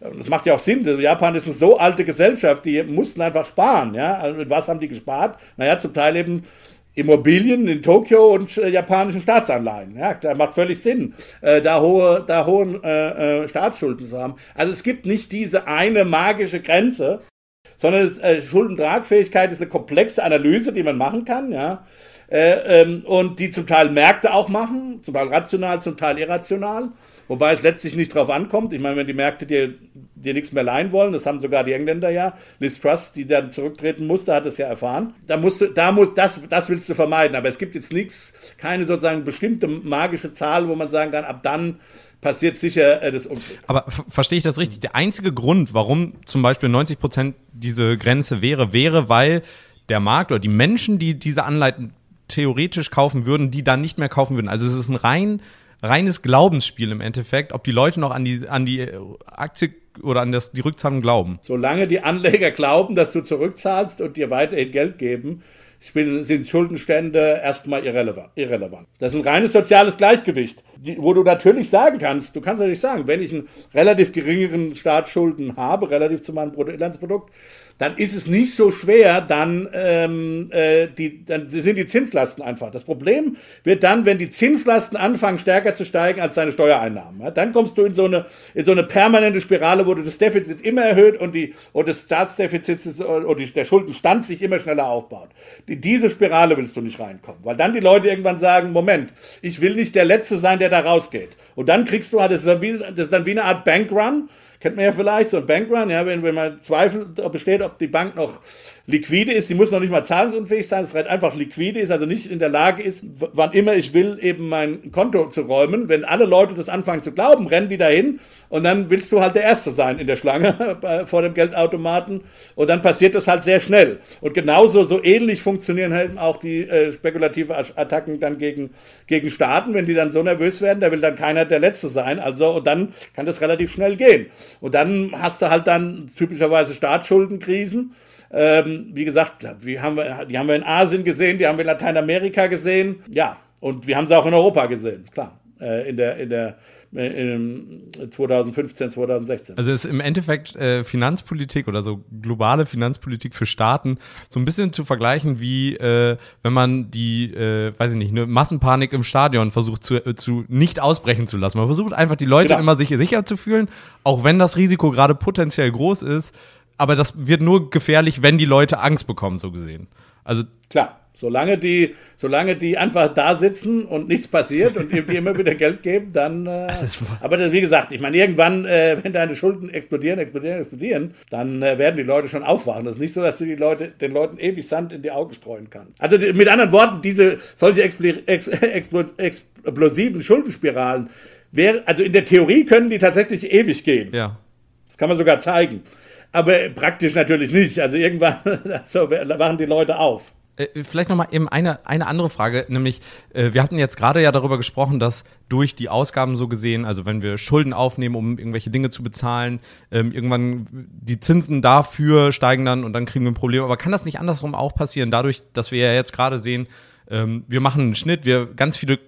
das macht ja auch Sinn. Japan ist eine so alte Gesellschaft, die mussten einfach sparen. Ja, also mit was haben die gespart? Naja, zum Teil eben Immobilien in Tokio und äh, japanischen Staatsanleihen. Ja, da macht völlig Sinn, äh, da hohe, da hohen äh, äh, Staatsschulden zu haben. Also es gibt nicht diese eine magische Grenze, sondern es, äh, Schuldentragfähigkeit ist eine komplexe Analyse, die man machen kann, ja, äh, ähm, und die zum Teil Märkte auch machen, zum Teil rational, zum Teil irrational. Wobei es letztlich nicht drauf ankommt. Ich meine, wenn die Märkte dir, dir nichts mehr leihen wollen, das haben sogar die Engländer ja, Liz Truss, die dann zurücktreten musste, hat es ja erfahren. Da musst du, da muss, das, das willst du vermeiden. Aber es gibt jetzt nichts, keine sozusagen bestimmte magische Zahl, wo man sagen kann, ab dann passiert sicher äh, das Unglück. Aber verstehe ich das richtig? Der einzige Grund, warum zum Beispiel 90 Prozent diese Grenze wäre, wäre, weil der Markt oder die Menschen, die diese Anleihen theoretisch kaufen würden, die dann nicht mehr kaufen würden. Also es ist ein rein reines Glaubensspiel im Endeffekt, ob die Leute noch an die, an die Aktie oder an das, die Rückzahlung glauben. Solange die Anleger glauben, dass du zurückzahlst und dir weiterhin Geld geben, sind Schuldenstände erstmal irrelevant, irrelevant. Das ist ein reines soziales Gleichgewicht, wo du natürlich sagen kannst, du kannst natürlich sagen, wenn ich einen relativ geringeren Staatsschulden habe, relativ zu meinem Bruttoinlandsprodukt, dann ist es nicht so schwer, dann, ähm, äh, die, dann sind die Zinslasten einfach. Das Problem wird dann, wenn die Zinslasten anfangen stärker zu steigen als deine Steuereinnahmen. Ja? Dann kommst du in so, eine, in so eine permanente Spirale, wo du das Defizit immer erhöht und, die, und das Staatsdefizit und die, der Schuldenstand sich immer schneller aufbaut. In diese Spirale willst du nicht reinkommen, weil dann die Leute irgendwann sagen, Moment, ich will nicht der Letzte sein, der da rausgeht. Und dann kriegst du halt, das ist dann wie, das ist dann wie eine Art Bankrun, kennt man ja vielleicht, so ein Bankrun, ja, wenn, wenn man Zweifel besteht, ob die Bank noch liquide ist, sie muss noch nicht mal zahlungsunfähig sein, es halt einfach liquide ist, also nicht in der Lage ist, wann immer ich will, eben mein Konto zu räumen. Wenn alle Leute das anfangen zu glauben, rennen die dahin und dann willst du halt der Erste sein in der Schlange vor dem Geldautomaten und dann passiert das halt sehr schnell. Und genauso, so ähnlich funktionieren halt auch die äh, spekulative Attacken dann gegen, gegen Staaten, wenn die dann so nervös werden, da will dann keiner der Letzte sein, also und dann kann das relativ schnell gehen. Und dann hast du halt dann typischerweise Staatsschuldenkrisen ähm, wie gesagt, die haben, wir, die haben wir in Asien gesehen, die haben wir in Lateinamerika gesehen. Ja, und wir haben sie auch in Europa gesehen, klar. Äh, in der, in der in 2015, 2016. Also ist im Endeffekt äh, Finanzpolitik oder so globale Finanzpolitik für Staaten so ein bisschen zu vergleichen wie äh, wenn man die, äh, weiß ich nicht, eine Massenpanik im Stadion versucht zu, äh, zu nicht ausbrechen zu lassen. Man versucht einfach die Leute genau. immer sich sicher zu fühlen, auch wenn das Risiko gerade potenziell groß ist aber das wird nur gefährlich, wenn die Leute Angst bekommen, so gesehen. Also klar. Solange die, solange die einfach da sitzen und nichts passiert und dir immer wieder Geld geben, dann. Äh, aber das, wie gesagt, ich meine, irgendwann, äh, wenn deine Schulden explodieren, explodieren, explodieren, dann äh, werden die Leute schon aufwachen. Das ist nicht so, dass du die Leute, den Leuten ewig Sand in die Augen streuen kannst. Also die, mit anderen Worten, diese solche expl ex expl explosiven Schuldenspiralen, wär, also in der Theorie können die tatsächlich ewig gehen. Ja. Das kann man sogar zeigen. Aber praktisch natürlich nicht. Also irgendwann so, wachen die Leute auf. Äh, vielleicht nochmal eben eine, eine andere Frage, nämlich äh, wir hatten jetzt gerade ja darüber gesprochen, dass durch die Ausgaben so gesehen, also wenn wir Schulden aufnehmen, um irgendwelche Dinge zu bezahlen, ähm, irgendwann die Zinsen dafür steigen dann und dann kriegen wir ein Problem. Aber kann das nicht andersrum auch passieren, dadurch, dass wir ja jetzt gerade sehen, ähm, wir machen einen Schnitt, wir ganz viele,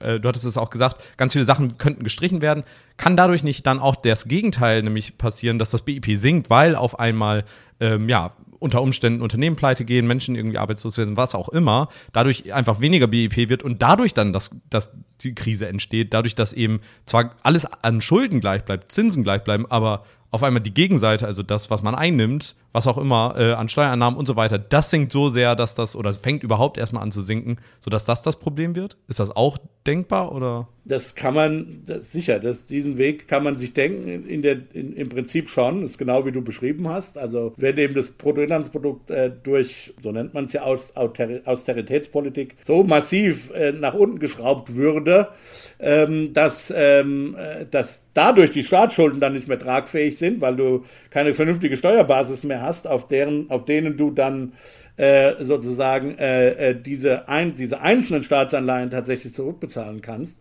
äh, du hattest es auch gesagt, ganz viele Sachen könnten gestrichen werden. Kann dadurch nicht dann auch das Gegenteil nämlich passieren, dass das BIP sinkt, weil auf einmal ähm, ja unter Umständen Unternehmen pleite gehen, Menschen irgendwie arbeitslos werden, was auch immer, dadurch einfach weniger BIP wird und dadurch dann, dass, dass die Krise entsteht, dadurch, dass eben zwar alles an Schulden gleich bleibt, Zinsen gleich bleiben, aber auf einmal die Gegenseite, also das, was man einnimmt, was auch immer, äh, an Steuereinnahmen und so weiter, das sinkt so sehr, dass das, oder fängt überhaupt erstmal an zu sinken, sodass das das Problem wird? Ist das auch denkbar oder? Das kann man, das, sicher, das, diesen Weg kann man sich denken, in der, in, im Prinzip schon, ist genau wie du beschrieben hast. Also, wenn eben das Bruttoinlandsprodukt äh, durch, so nennt man es ja, Aus, Austeritätspolitik, so massiv äh, nach unten geschraubt würde, ähm, dass, ähm, äh, dass dadurch die Staatsschulden dann nicht mehr tragfähig sind, weil du keine vernünftige Steuerbasis mehr hast, auf, deren, auf denen du dann äh, sozusagen äh, äh, diese, ein, diese einzelnen Staatsanleihen tatsächlich zurückbezahlen kannst.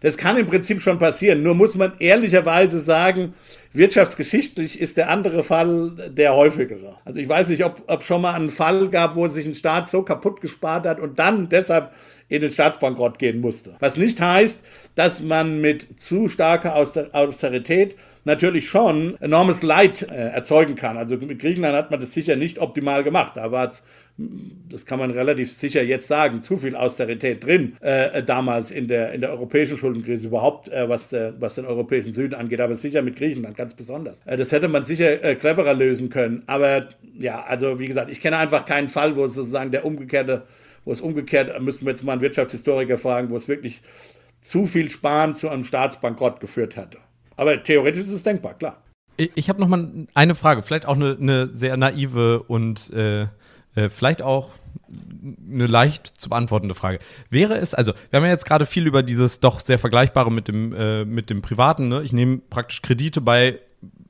Das kann im Prinzip schon passieren. Nur muss man ehrlicherweise sagen, wirtschaftsgeschichtlich ist der andere Fall der häufigere. Also ich weiß nicht, ob, ob schon mal einen Fall gab, wo sich ein Staat so kaputt gespart hat und dann deshalb in den Staatsbankrott gehen musste. Was nicht heißt, dass man mit zu starker Austerität natürlich schon enormes Leid äh, erzeugen kann. Also mit Griechenland hat man das sicher nicht optimal gemacht. Da war es, das kann man relativ sicher jetzt sagen, zu viel Austerität drin äh, damals in der, in der europäischen Schuldenkrise überhaupt, äh, was, der, was den europäischen Süden angeht, aber sicher mit Griechenland ganz besonders. Äh, das hätte man sicher äh, cleverer lösen können. Aber ja, also wie gesagt, ich kenne einfach keinen Fall, wo sozusagen der umgekehrte wo es umgekehrt, müssten wir jetzt mal einen Wirtschaftshistoriker fragen, wo es wirklich zu viel Sparen zu einem Staatsbankrott geführt hätte. Aber theoretisch ist es denkbar, klar. Ich, ich habe noch mal eine Frage, vielleicht auch eine, eine sehr naive und äh, äh, vielleicht auch eine leicht zu beantwortende Frage. Wäre es, also wir haben ja jetzt gerade viel über dieses doch sehr vergleichbare mit dem, äh, mit dem Privaten, ne? Ich nehme praktisch Kredite bei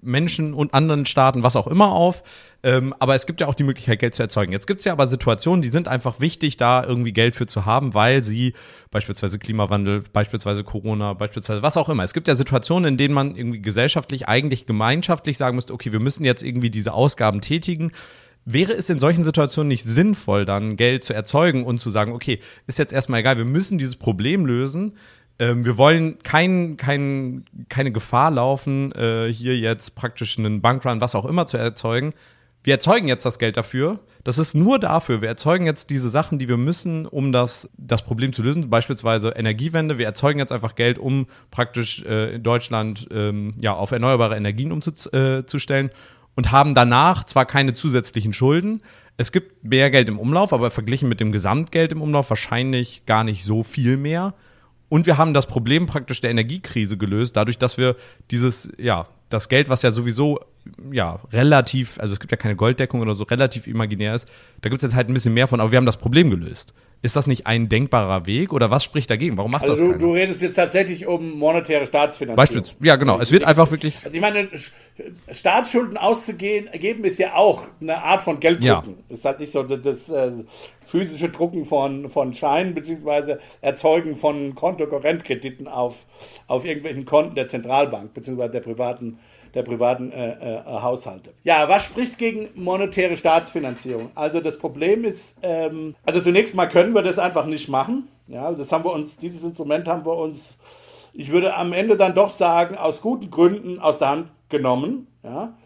Menschen und anderen Staaten, was auch immer auf. Ähm, aber es gibt ja auch die Möglichkeit, Geld zu erzeugen. Jetzt gibt es ja aber Situationen, die sind einfach wichtig, da irgendwie Geld für zu haben, weil sie beispielsweise Klimawandel, beispielsweise Corona, beispielsweise was auch immer. Es gibt ja Situationen, in denen man irgendwie gesellschaftlich, eigentlich gemeinschaftlich sagen müsste, okay, wir müssen jetzt irgendwie diese Ausgaben tätigen. Wäre es in solchen Situationen nicht sinnvoll, dann Geld zu erzeugen und zu sagen, okay, ist jetzt erstmal egal, wir müssen dieses Problem lösen, ähm, wir wollen kein, kein, keine Gefahr laufen, äh, hier jetzt praktisch einen Bankrun, was auch immer zu erzeugen. wir erzeugen jetzt das Geld dafür. Das ist nur dafür. Wir erzeugen jetzt diese Sachen, die wir müssen, um das, das Problem zu lösen. Beispielsweise Energiewende. Wir erzeugen jetzt einfach Geld, um praktisch äh, in Deutschland ähm, ja, auf erneuerbare Energien umzustellen. Äh, und haben danach zwar keine zusätzlichen Schulden, es gibt mehr Geld im Umlauf, aber verglichen mit dem Gesamtgeld im Umlauf wahrscheinlich gar nicht so viel mehr. Und wir haben das Problem praktisch der Energiekrise gelöst, dadurch, dass wir dieses, ja, das Geld, was ja sowieso ja, relativ, also es gibt ja keine Golddeckung oder so, relativ imaginär ist, da gibt es jetzt halt ein bisschen mehr von, aber wir haben das Problem gelöst. Ist das nicht ein denkbarer Weg oder was spricht dagegen? Warum macht also das du, keiner? du redest jetzt tatsächlich um monetäre Staatsfinanzierung. Beispielsweise, ja genau, es wird einfach wirklich... Also ich meine, Staatsschulden auszugeben ist ja auch eine Art von Gelddrucken. Ja. Ist halt nicht so das, das äh, physische Drucken von, von Scheinen beziehungsweise Erzeugen von Kontokorrentkrediten auf, auf irgendwelchen Konten der Zentralbank beziehungsweise der privaten der privaten äh, äh, Haushalte. Ja, was spricht gegen monetäre Staatsfinanzierung? Also das Problem ist, ähm, also zunächst mal können wir das einfach nicht machen. Ja, das haben wir uns, dieses Instrument haben wir uns, ich würde am Ende dann doch sagen, aus guten Gründen aus der Hand genommen. Ja,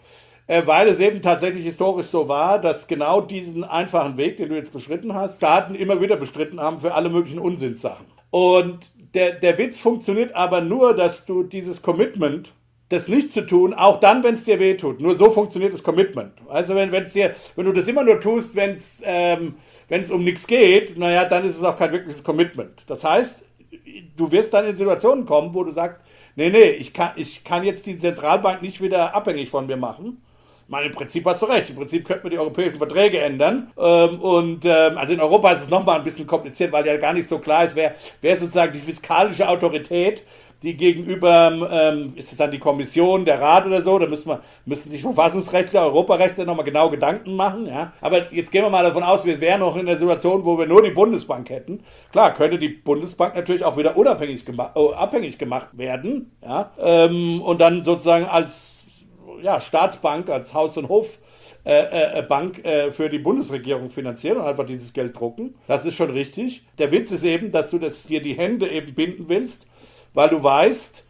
äh, weil es eben tatsächlich historisch so war, dass genau diesen einfachen Weg, den du jetzt beschritten hast, Staaten immer wieder bestritten haben für alle möglichen Unsinnssachen. Und der, der Witz funktioniert aber nur, dass du dieses Commitment das nicht zu tun, auch dann, wenn es dir wehtut. Nur so funktioniert das Commitment. Also wenn, wenn's dir, wenn du das immer nur tust, wenn es ähm, um nichts geht, naja, dann ist es auch kein wirkliches Commitment. Das heißt, du wirst dann in Situationen kommen, wo du sagst, nee, nee, ich kann, ich kann jetzt die Zentralbank nicht wieder abhängig von mir machen. Meine, im Prinzip hast du recht. Im Prinzip könnten wir die europäischen Verträge ändern. Ähm, und ähm, also in Europa ist es nochmal ein bisschen kompliziert, weil ja gar nicht so klar ist, wer, wer sozusagen die fiskalische Autorität die gegenüber, ähm, ist es dann die Kommission, der Rat oder so, da müssen, wir, müssen sich Verfassungsrechtler, Europarechtler nochmal genau Gedanken machen. Ja? Aber jetzt gehen wir mal davon aus, wir wären noch in der Situation, wo wir nur die Bundesbank hätten. Klar, könnte die Bundesbank natürlich auch wieder unabhängig gema äh, abhängig gemacht werden. Ja? Ähm, und dann sozusagen als ja, Staatsbank, als Haus- und Hof. Äh, äh, Bank äh, für die Bundesregierung finanzieren und einfach dieses Geld drucken. Das ist schon richtig. Der Witz ist eben, dass du das hier die Hände eben binden willst weil du weißt,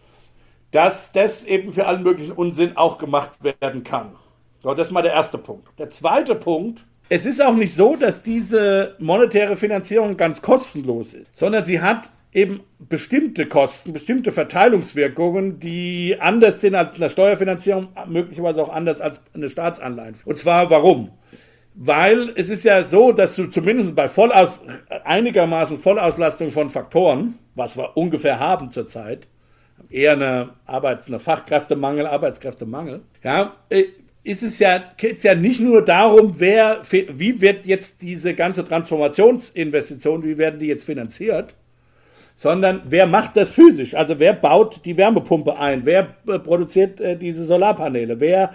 dass das eben für allen möglichen Unsinn auch gemacht werden kann. So, das ist mal der erste Punkt. Der zweite Punkt, es ist auch nicht so, dass diese monetäre Finanzierung ganz kostenlos ist, sondern sie hat eben bestimmte Kosten, bestimmte Verteilungswirkungen, die anders sind als eine Steuerfinanzierung, möglicherweise auch anders als eine Staatsanleihe. Und zwar warum? Weil es ist ja so, dass du zumindest bei Vollaus einigermaßen Vollauslastung von Faktoren was wir ungefähr haben zurzeit, eher eine Arbeits-, eine Fachkräftemangel, Arbeitskräftemangel, ja, äh, ist es ja, geht's ja nicht nur darum, wer, wie wird jetzt diese ganze Transformationsinvestition, wie werden die jetzt finanziert, sondern wer macht das physisch? Also wer baut die Wärmepumpe ein? Wer äh, produziert äh, diese Solarpaneele? Wer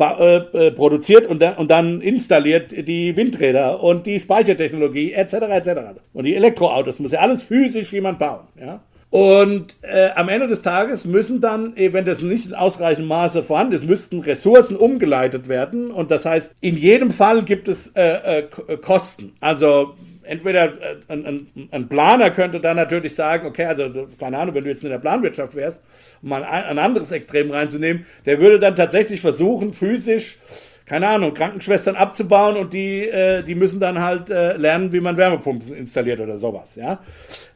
äh, äh, produziert und, dann, und dann installiert die Windräder und die Speichertechnologie etc. etc. Und die Elektroautos muss ja alles physisch jemand bauen. Ja? Und äh, am Ende des Tages müssen dann, äh, wenn das nicht in ausreichendem Maße vorhanden ist, müssten Ressourcen umgeleitet werden. Und das heißt, in jedem Fall gibt es Kosten. Also entweder äh, ein, ein, ein, Planer könnte dann natürlich sagen, okay, also keine Ahnung, wenn du jetzt in der Planwirtschaft wärst, um mal ein, ein anderes Extrem reinzunehmen, der würde dann tatsächlich versuchen, physisch keine Ahnung, Krankenschwestern abzubauen und die, äh, die müssen dann halt äh, lernen, wie man Wärmepumpen installiert oder sowas, ja.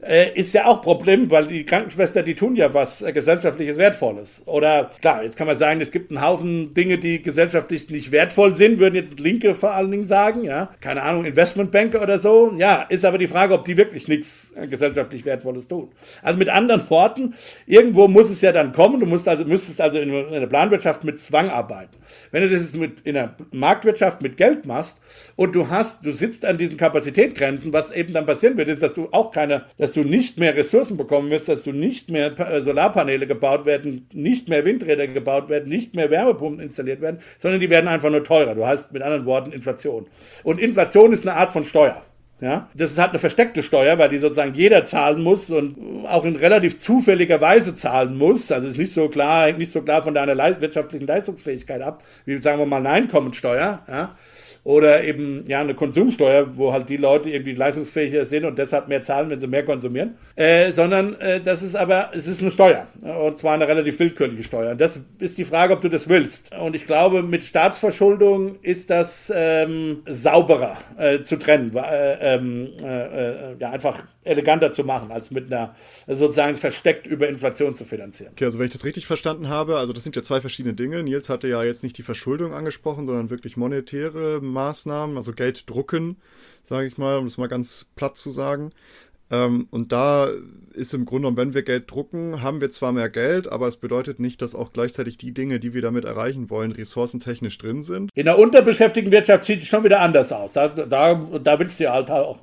Äh, ist ja auch Problem, weil die Krankenschwestern, die tun ja was äh, gesellschaftliches Wertvolles. Oder klar, jetzt kann man sagen, es gibt einen Haufen Dinge, die gesellschaftlich nicht wertvoll sind, würden jetzt Linke vor allen Dingen sagen, ja. Keine Ahnung, Investmentbanker oder so. Ja, ist aber die Frage, ob die wirklich nichts äh, gesellschaftlich Wertvolles tun. Also mit anderen Worten, irgendwo muss es ja dann kommen, du musst also, müsstest also in, in der Planwirtschaft mit Zwang arbeiten. Wenn du das mit in der Marktwirtschaft mit Geld machst und du hast, du sitzt an diesen Kapazitätgrenzen, was eben dann passieren wird, ist, dass du auch keine, dass du nicht mehr Ressourcen bekommen wirst, dass du nicht mehr äh, Solarpaneele gebaut werden, nicht mehr Windräder gebaut werden, nicht mehr Wärmepumpen installiert werden, sondern die werden einfach nur teurer. Du hast mit anderen Worten Inflation. Und Inflation ist eine Art von Steuer. Ja, das ist halt eine versteckte Steuer, weil die sozusagen jeder zahlen muss und auch in relativ zufälliger Weise zahlen muss. Also ist nicht so klar, hängt nicht so klar von deiner wirtschaftlichen Leistungsfähigkeit ab, wie sagen wir mal eine Einkommensteuer. Ja. Oder eben ja eine Konsumsteuer, wo halt die Leute irgendwie leistungsfähiger sind und deshalb mehr zahlen, wenn sie mehr konsumieren, äh, sondern äh, das ist aber, es ist eine Steuer und zwar eine relativ willkürliche Steuer. Und das ist die Frage, ob du das willst. Und ich glaube, mit Staatsverschuldung ist das ähm, sauberer äh, zu trennen, äh, ähm, äh, ja einfach eleganter zu machen, als mit einer sozusagen versteckt über Inflation zu finanzieren. Okay, also wenn ich das richtig verstanden habe, also das sind ja zwei verschiedene Dinge. Nils hatte ja jetzt nicht die Verschuldung angesprochen, sondern wirklich monetäre Maßnahmen, also Geld drucken, sage ich mal, um es mal ganz platt zu sagen. Ähm, und da ist im Grunde genommen, wenn wir Geld drucken, haben wir zwar mehr Geld, aber es bedeutet nicht, dass auch gleichzeitig die Dinge, die wir damit erreichen wollen, ressourcentechnisch drin sind. In der unterbeschäftigten Wirtschaft sieht es schon wieder anders aus. Da, da, da willst du ja halt auch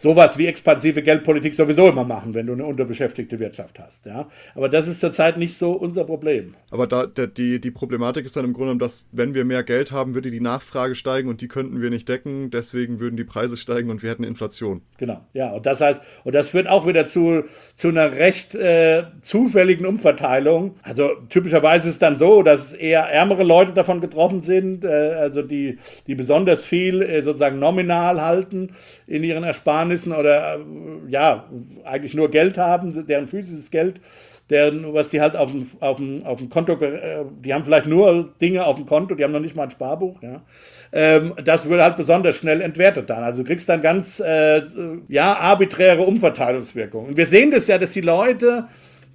sowas wie expansive Geldpolitik sowieso immer machen, wenn du eine unterbeschäftigte Wirtschaft hast. Ja? Aber das ist zurzeit nicht so unser Problem. Aber da, die, die Problematik ist dann im Grunde genommen, dass wenn wir mehr Geld haben, würde die Nachfrage steigen und die könnten wir nicht decken. Deswegen würden die Preise steigen und wir hätten Inflation. Genau, ja. Und das heißt, und das führt auch wieder zu, zu einer recht äh, zufälligen Umverteilung. Also typischerweise ist es dann so, dass eher ärmere Leute davon getroffen sind, äh, also die, die besonders viel äh, sozusagen nominal halten in ihren Ersparnissen oder äh, ja, eigentlich nur Geld haben, deren physisches Geld, deren, was die halt auf dem, auf dem, auf dem Konto, äh, die haben vielleicht nur Dinge auf dem Konto, die haben noch nicht mal ein Sparbuch, ja. Ähm, das wird halt besonders schnell entwertet dann. Also du kriegst dann ganz, äh, ja, arbiträre Umverteilungswirkungen. Und wir sehen das ja, dass die Leute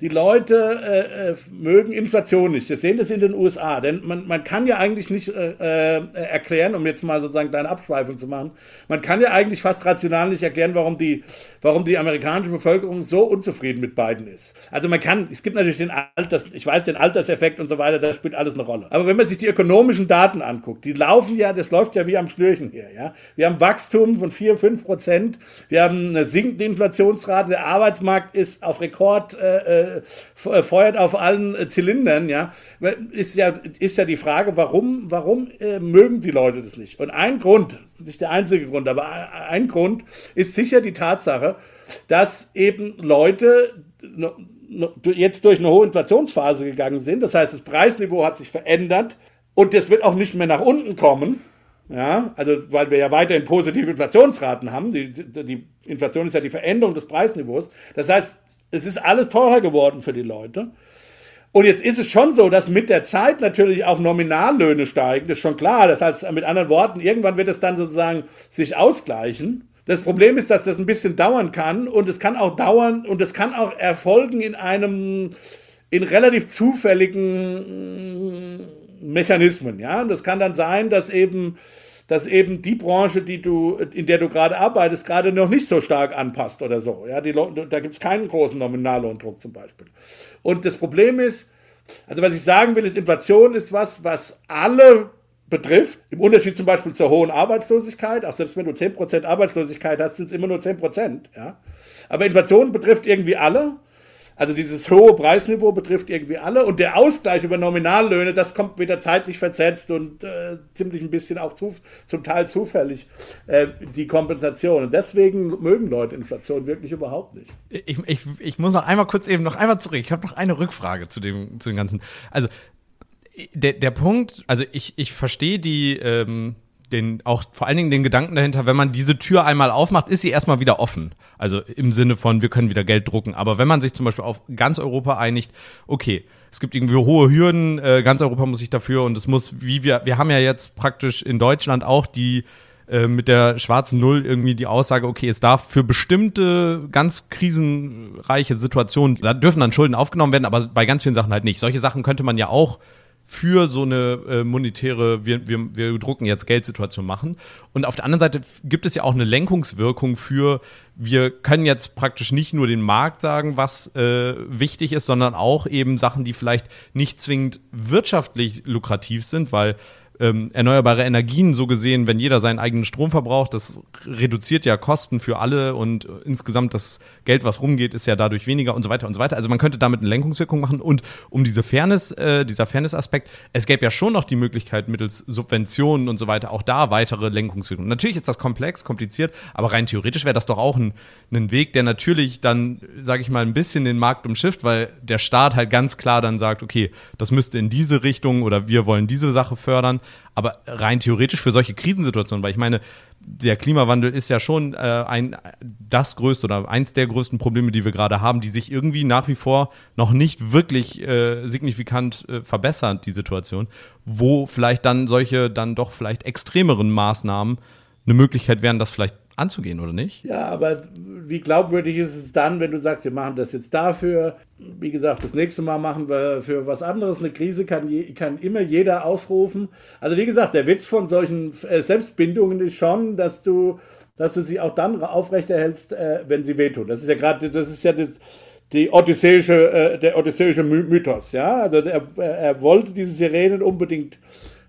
die Leute äh, äh, mögen Inflation nicht. Wir sehen das in den USA. Denn man, man kann ja eigentlich nicht äh, äh, erklären, um jetzt mal sozusagen deine Abschweifung zu machen, man kann ja eigentlich fast rational nicht erklären, warum die, warum die amerikanische Bevölkerung so unzufrieden mit Biden ist. Also man kann, es gibt natürlich den Alters, ich weiß, den Alterseffekt und so weiter, das spielt alles eine Rolle. Aber wenn man sich die ökonomischen Daten anguckt, die laufen ja, das läuft ja wie am Schnürchen hier. Ja? Wir haben Wachstum von 4, 5 Prozent, wir haben eine sinkende Inflationsrate, der Arbeitsmarkt ist auf Rekord äh, äh, feuert auf allen äh, Zylindern, ja, ist ja, ist ja die Frage, warum, warum äh, mögen die Leute das nicht? Und ein Grund, nicht der einzige Grund, aber ein Grund ist sicher die Tatsache, dass eben Leute jetzt durch eine hohe Inflationsphase gegangen sind. Das heißt, das Preisniveau hat sich verändert und das wird auch nicht mehr nach unten kommen. Ja, also weil wir ja weiterhin positive Inflationsraten haben. Die, die Inflation ist ja die Veränderung des Preisniveaus. Das heißt, es ist alles teurer geworden für die Leute. Und jetzt ist es schon so, dass mit der Zeit natürlich auch Nominallöhne steigen. Das ist schon klar. Das heißt, mit anderen Worten, irgendwann wird es dann sozusagen sich ausgleichen. Das Problem ist, dass das ein bisschen dauern kann und es kann auch dauern und es kann auch erfolgen in einem, in relativ zufälligen Mechanismen. Ja, und das kann dann sein, dass eben dass eben die Branche, die du, in der du gerade arbeitest, gerade noch nicht so stark anpasst oder so. Ja, die, da gibt es keinen großen Nominallohndruck zum Beispiel. Und das Problem ist, also was ich sagen will, ist, Inflation ist was, was alle betrifft. Im Unterschied zum Beispiel zur hohen Arbeitslosigkeit, auch selbst wenn du 10% Arbeitslosigkeit hast, sind es immer nur 10%. Ja? Aber Inflation betrifft irgendwie alle. Also dieses hohe Preisniveau betrifft irgendwie alle und der Ausgleich über Nominallöhne, das kommt wieder zeitlich versetzt und äh, ziemlich ein bisschen auch zu, zum Teil zufällig äh, die Kompensation. Und deswegen mögen Leute Inflation wirklich überhaupt nicht. Ich, ich, ich muss noch einmal kurz eben noch einmal zurück. Ich habe noch eine Rückfrage zu dem, zu dem Ganzen. Also der, der Punkt, also ich, ich verstehe die, ähm, den, auch vor allen Dingen den Gedanken dahinter, wenn man diese Tür einmal aufmacht, ist sie erstmal wieder offen. Also im Sinne von, wir können wieder Geld drucken. Aber wenn man sich zum Beispiel auf ganz Europa einigt, okay, es gibt irgendwie hohe Hürden, äh, ganz Europa muss sich dafür und es muss, wie wir, wir haben ja jetzt praktisch in Deutschland auch die äh, mit der schwarzen Null irgendwie die Aussage, okay, es darf für bestimmte ganz krisenreiche Situationen, da dürfen dann Schulden aufgenommen werden, aber bei ganz vielen Sachen halt nicht. Solche Sachen könnte man ja auch für so eine äh, monetäre, wir, wir, wir drucken jetzt Geldsituation machen. Und auf der anderen Seite gibt es ja auch eine Lenkungswirkung für, wir können jetzt praktisch nicht nur den Markt sagen, was äh, wichtig ist, sondern auch eben Sachen, die vielleicht nicht zwingend wirtschaftlich lukrativ sind, weil ähm, erneuerbare Energien so gesehen, wenn jeder seinen eigenen Strom verbraucht, das reduziert ja Kosten für alle und insgesamt das Geld, was rumgeht, ist ja dadurch weniger und so weiter und so weiter. Also man könnte damit eine Lenkungswirkung machen und um diese Fairness, äh, dieser Fairness-Aspekt, es gäbe ja schon noch die Möglichkeit mittels Subventionen und so weiter auch da weitere Lenkungswirkungen. Natürlich ist das komplex, kompliziert, aber rein theoretisch wäre das doch auch ein, ein Weg, der natürlich dann, sage ich mal, ein bisschen den Markt umschifft, weil der Staat halt ganz klar dann sagt, okay, das müsste in diese Richtung oder wir wollen diese Sache fördern Aber rein theoretisch für solche Krisensituationen, weil ich meine, der Klimawandel ist ja schon äh, ein das größte oder eins der größten Probleme, die wir gerade haben, die sich irgendwie nach wie vor noch nicht wirklich äh, signifikant äh, verbessern, die Situation, wo vielleicht dann solche dann doch vielleicht extremeren Maßnahmen eine Möglichkeit wären, das vielleicht anzugehen, oder nicht? Ja, aber wie glaubwürdig ist es dann, wenn du sagst, wir machen das jetzt dafür? Wie gesagt, das nächste Mal machen wir für was anderes. Eine Krise kann, je, kann immer jeder ausrufen. Also wie gesagt, der Witz von solchen äh, Selbstbindungen ist schon, dass du, dass du sie auch dann aufrechterhältst, äh, wenn sie wehtun. Das ist ja gerade, das ist ja das, die odysseische, äh, der odysseische Mythos. Ja, also er, er wollte diese Sirenen unbedingt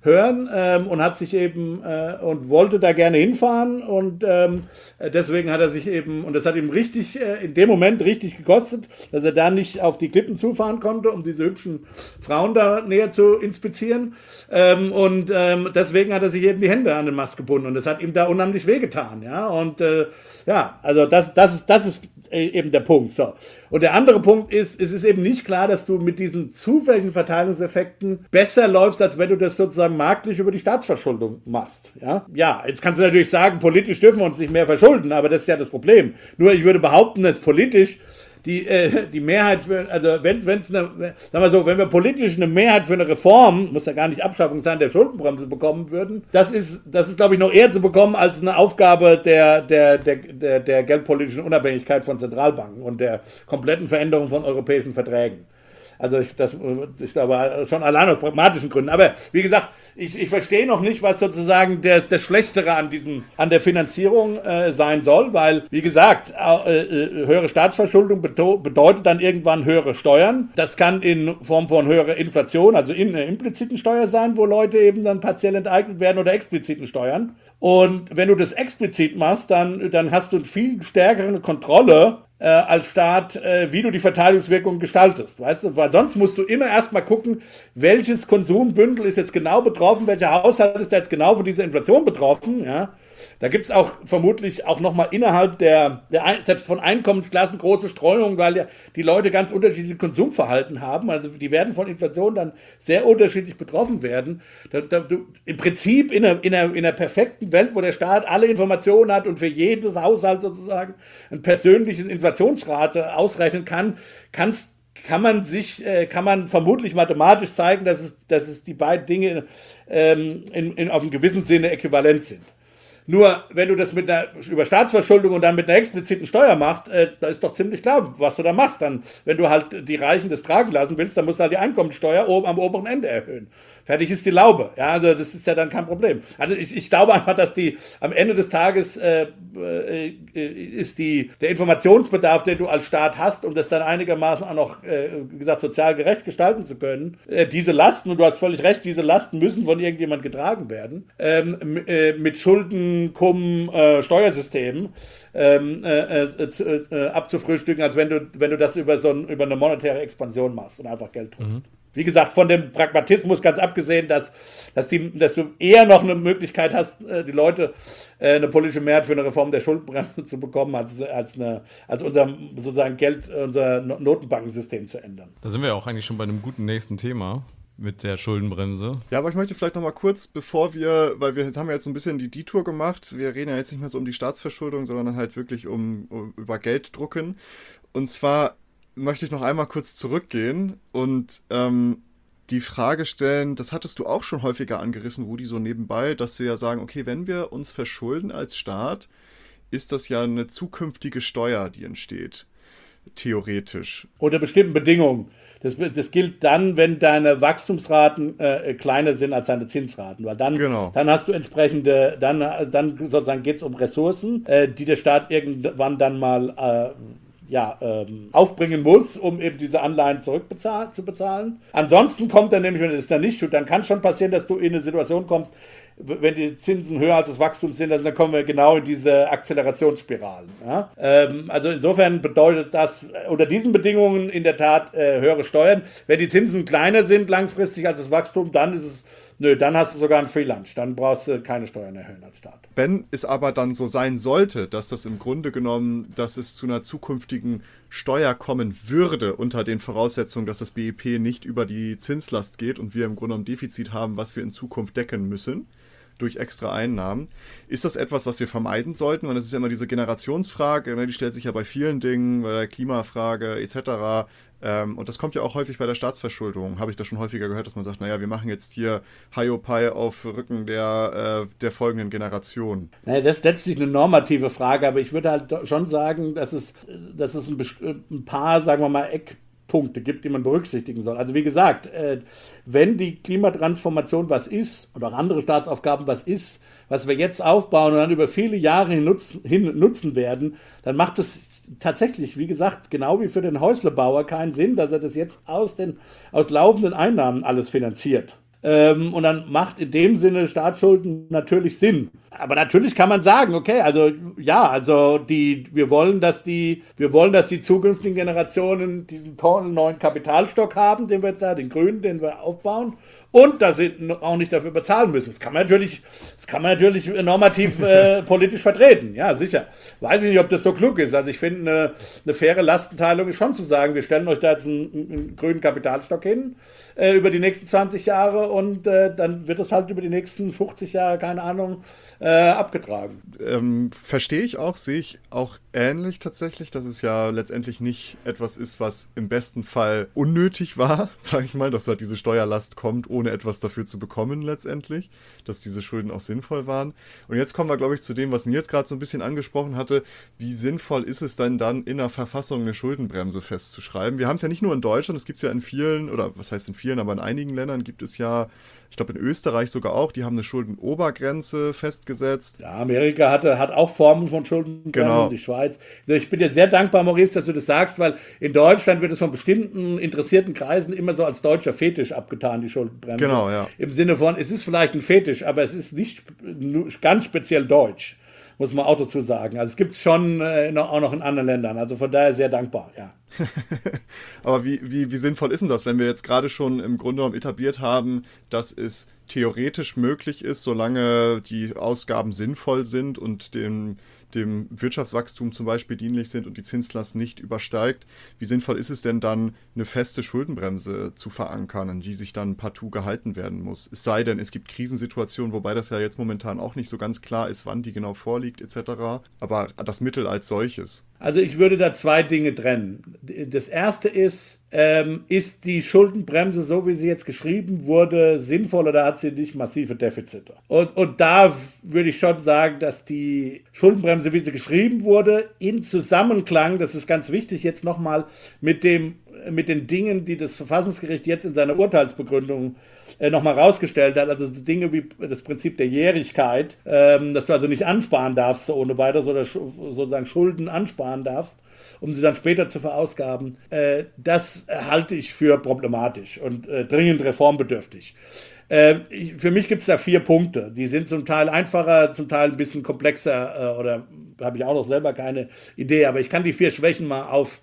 hören ähm, und hat sich eben äh, und wollte da gerne hinfahren und ähm, deswegen hat er sich eben und das hat ihm richtig äh, in dem Moment richtig gekostet, dass er da nicht auf die Klippen zufahren konnte, um diese hübschen Frauen da näher zu inspizieren. Ähm, und ähm, deswegen hat er sich eben die Hände an den Mast gebunden und das hat ihm da unheimlich wehgetan, ja. Und äh, ja, also das, das ist, das ist eben der Punkt. So. Und der andere Punkt ist, es ist eben nicht klar, dass du mit diesen zufälligen Verteilungseffekten besser läufst, als wenn du das sozusagen marktlich über die Staatsverschuldung machst. Ja, ja jetzt kannst du natürlich sagen, politisch dürfen wir uns nicht mehr verschulden, aber das ist ja das Problem. Nur ich würde behaupten, dass politisch die, äh, die Mehrheit für, also wenn es eine, sagen wir so, wenn wir politisch eine Mehrheit für eine Reform, muss ja gar nicht Abschaffung sein, der Schuldenbremse bekommen würden, das ist, das ist, glaube ich, noch eher zu bekommen als eine Aufgabe der, der, der, der, der geldpolitischen Unabhängigkeit von Zentralbanken und der kompletten Veränderung von europäischen Verträgen. Also ich, das, ich glaube schon allein aus pragmatischen Gründen. Aber wie gesagt, ich, ich verstehe noch nicht, was sozusagen der, das Schlechtere an diesem, an der Finanzierung äh, sein soll, weil, wie gesagt, äh, äh, höhere Staatsverschuldung bedeutet dann irgendwann höhere Steuern. Das kann in Form von höherer Inflation, also in einer impliziten Steuer sein, wo Leute eben dann partiell enteignet werden oder expliziten Steuern. Und wenn du das explizit machst, dann, dann hast du viel stärkere Kontrolle äh, als Staat, äh, wie du die Verteilungswirkung gestaltest, weißt du? Weil sonst musst du immer erstmal gucken, welches Konsumbündel ist jetzt genau betroffen, welcher Haushalt ist da jetzt genau von dieser Inflation betroffen, ja? Da gibt es auch vermutlich auch nochmal innerhalb der, der, selbst von Einkommensklassen große Streuungen, weil ja die Leute ganz unterschiedliche Konsumverhalten haben. Also die werden von Inflation dann sehr unterschiedlich betroffen werden. Da, da, du, Im Prinzip in einer, in, in perfekten Welt, wo der Staat alle Informationen hat und für jedes Haushalt sozusagen eine persönliche Inflationsrate ausrechnen kann, kannst kann man sich, äh, kann man vermutlich mathematisch zeigen, dass es, dass es die beiden Dinge ähm, in, in, auf einem gewissen Sinne äquivalent sind. Nur, wenn du das mit einer, über Staatsverschuldung und dann mit einer expliziten Steuer machst, äh, da ist doch ziemlich klar, was du da machst. Dann, wenn du halt die Reichen das tragen lassen willst, dann musst du halt die Einkommensteuer oben am oberen Ende erhöhen. Fertig ist die Laube. Ja, also das ist ja dann kein Problem. Also ich, ich glaube einfach, dass die am Ende des Tages äh, äh, ist die der Informationsbedarf, den du als Staat hast, um das dann einigermaßen auch noch, äh, wie gesagt, sozial gerecht gestalten zu können. Äh, diese Lasten, und du hast völlig recht, diese Lasten müssen von irgendjemand getragen werden, ähm, äh, mit Schulden, Kumm, äh, Steuersystemen. Ähm, äh, äh, äh, abzufrühstücken, als wenn du, wenn du das über so ein, über eine monetäre Expansion machst und einfach Geld drückst. Mhm. Wie gesagt, von dem Pragmatismus ganz abgesehen, dass, dass, die, dass du eher noch eine Möglichkeit hast, äh, die Leute äh, eine politische Mehrheit für eine Reform der Schuldenbremse zu bekommen, als, als, eine, als unser sozusagen Geld, unser Notenbankensystem zu ändern. Da sind wir auch eigentlich schon bei einem guten nächsten Thema mit der Schuldenbremse. Ja, aber ich möchte vielleicht noch mal kurz, bevor wir, weil wir haben ja jetzt so ein bisschen die Detour gemacht, wir reden ja jetzt nicht mehr so um die Staatsverschuldung, sondern halt wirklich um, um über Gelddrucken. Und zwar möchte ich noch einmal kurz zurückgehen und ähm, die Frage stellen, das hattest du auch schon häufiger angerissen, Rudi, so nebenbei, dass wir ja sagen, okay, wenn wir uns verschulden als Staat, ist das ja eine zukünftige Steuer, die entsteht. Theoretisch. Unter bestimmten Bedingungen. Das, das gilt dann, wenn deine Wachstumsraten äh, kleiner sind als deine Zinsraten, weil dann, genau. dann hast du entsprechende, dann, dann sozusagen geht es um Ressourcen, äh, die der Staat irgendwann dann mal äh, ja, ähm, aufbringen muss, um eben diese Anleihen zurückzubezahlen. Ansonsten kommt dann nämlich, wenn es dann nicht tut, dann kann schon passieren, dass du in eine Situation kommst, wenn die Zinsen höher als das Wachstum sind, dann kommen wir genau in diese Akzelerationsspiralen. Ja? Ähm, also insofern bedeutet das unter diesen Bedingungen in der Tat äh, höhere Steuern. Wenn die Zinsen kleiner sind langfristig als das Wachstum, dann ist es Nö, dann hast du sogar ein Free Lunch. Dann brauchst du keine Steuern erhöhen als Staat. Wenn es aber dann so sein sollte, dass das im Grunde genommen, dass es zu einer zukünftigen Steuer kommen würde, unter den Voraussetzungen, dass das BIP nicht über die Zinslast geht und wir im Grunde ein Defizit haben, was wir in Zukunft decken müssen, durch extra Einnahmen. Ist das etwas, was wir vermeiden sollten? Und das ist ja immer diese Generationsfrage, ne, die stellt sich ja bei vielen Dingen, bei der Klimafrage etc. Ähm, und das kommt ja auch häufig bei der Staatsverschuldung, habe ich das schon häufiger gehört, dass man sagt, naja, wir machen jetzt hier Hiopai auf Rücken der, äh, der folgenden Generation. Naja, das ist letztlich eine normative Frage, aber ich würde halt schon sagen, dass es, dass es ein, ein paar, sagen wir mal, Eckpunkte gibt, die man berücksichtigen soll. Also wie gesagt, äh, wenn die Klimatransformation was ist und auch andere Staatsaufgaben was ist, was wir jetzt aufbauen und dann über viele Jahre hin nutzen, hin nutzen werden, dann macht es tatsächlich, wie gesagt, genau wie für den Häuslebauer keinen Sinn, dass er das jetzt aus den aus laufenden Einnahmen alles finanziert. Ähm, und dann macht in dem Sinne Staatsschulden natürlich Sinn. Aber natürlich kann man sagen, okay, also ja, also die, wir wollen, dass die, wir wollen, dass die zukünftigen Generationen diesen tollen neuen Kapitalstock haben, den wir jetzt da, den grünen, den wir aufbauen, und dass sie auch nicht dafür bezahlen müssen. Das kann man natürlich, das kann man natürlich normativ äh, politisch vertreten. Ja, sicher. Weiß ich nicht, ob das so klug ist. Also ich finde, eine, eine faire Lastenteilung ist schon zu sagen, wir stellen euch da jetzt einen, einen grünen Kapitalstock hin äh, über die nächsten 20 Jahre und äh, dann wird es halt über die nächsten 50 Jahre, keine Ahnung, äh, abgetragen. Ähm, Verstehe ich auch, sehe ich auch ähnlich tatsächlich, dass es ja letztendlich nicht etwas ist, was im besten Fall unnötig war, sage ich mal, dass halt diese Steuerlast kommt, ohne etwas dafür zu bekommen letztendlich, dass diese Schulden auch sinnvoll waren. Und jetzt kommen wir, glaube ich, zu dem, was Nils gerade so ein bisschen angesprochen hatte. Wie sinnvoll ist es denn dann in der Verfassung eine Schuldenbremse festzuschreiben? Wir haben es ja nicht nur in Deutschland, es gibt es ja in vielen, oder was heißt in vielen, aber in einigen Ländern gibt es ja ich glaube in Österreich sogar auch, die haben eine Schuldenobergrenze festgesetzt. Ja, Amerika hatte, hat auch Formen von Schuldenbremsen, genau. die Schweiz. Also ich bin dir sehr dankbar, Maurice, dass du das sagst, weil in Deutschland wird es von bestimmten interessierten Kreisen immer so als deutscher Fetisch abgetan, die Schuldenbremse. Genau, ja. Im Sinne von, es ist vielleicht ein Fetisch, aber es ist nicht ganz speziell deutsch muss man auch dazu sagen. Also es gibt es schon äh, auch noch in anderen Ländern. Also von daher sehr dankbar, ja. Aber wie, wie, wie sinnvoll ist denn das, wenn wir jetzt gerade schon im Grunde genommen etabliert haben, dass es theoretisch möglich ist, solange die Ausgaben sinnvoll sind und dem, dem Wirtschaftswachstum zum Beispiel dienlich sind und die Zinslast nicht übersteigt, wie sinnvoll ist es denn dann, eine feste Schuldenbremse zu verankern, an die sich dann partout gehalten werden muss? Es sei denn, es gibt Krisensituationen, wobei das ja jetzt momentan auch nicht so ganz klar ist, wann die genau vorliegt etc. Aber das Mittel als solches. Also ich würde da zwei Dinge trennen. Das erste ist, ähm, ist die Schuldenbremse, so wie sie jetzt geschrieben wurde, sinnvoll oder hat sie nicht massive Defizite? Und, und da würde ich schon sagen, dass die Schuldenbremse, wie sie geschrieben wurde, in Zusammenklang, das ist ganz wichtig jetzt nochmal, mit, mit den Dingen, die das Verfassungsgericht jetzt in seiner Urteilsbegründung äh, nochmal rausgestellt hat, also Dinge wie das Prinzip der Jährigkeit, ähm, dass du also nicht ansparen darfst ohne weiteres oder sozusagen Schulden ansparen darfst, um sie dann später zu verausgaben, äh, das halte ich für problematisch und äh, dringend reformbedürftig. Äh, für mich gibt es da vier Punkte. Die sind zum Teil einfacher, zum Teil ein bisschen komplexer äh, oder habe ich auch noch selber keine Idee, aber ich kann die vier Schwächen mal auf,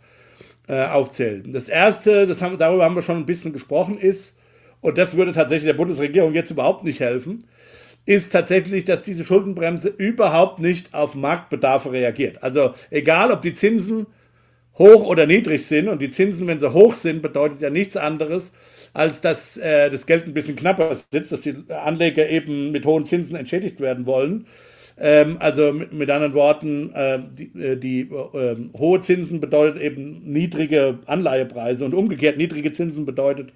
äh, aufzählen. Das erste, das haben, darüber haben wir schon ein bisschen gesprochen, ist, und das würde tatsächlich der Bundesregierung jetzt überhaupt nicht helfen, ist tatsächlich, dass diese Schuldenbremse überhaupt nicht auf Marktbedarfe reagiert. Also egal, ob die Zinsen hoch oder niedrig sind und die Zinsen, wenn sie hoch sind, bedeutet ja nichts anderes, als dass äh, das Geld ein bisschen knapper sitzt, dass die Anleger eben mit hohen Zinsen entschädigt werden wollen. Ähm, also mit, mit, anderen Worten, äh, die, äh, die äh, hohe Zinsen bedeutet eben niedrige Anleihepreise und umgekehrt niedrige Zinsen bedeutet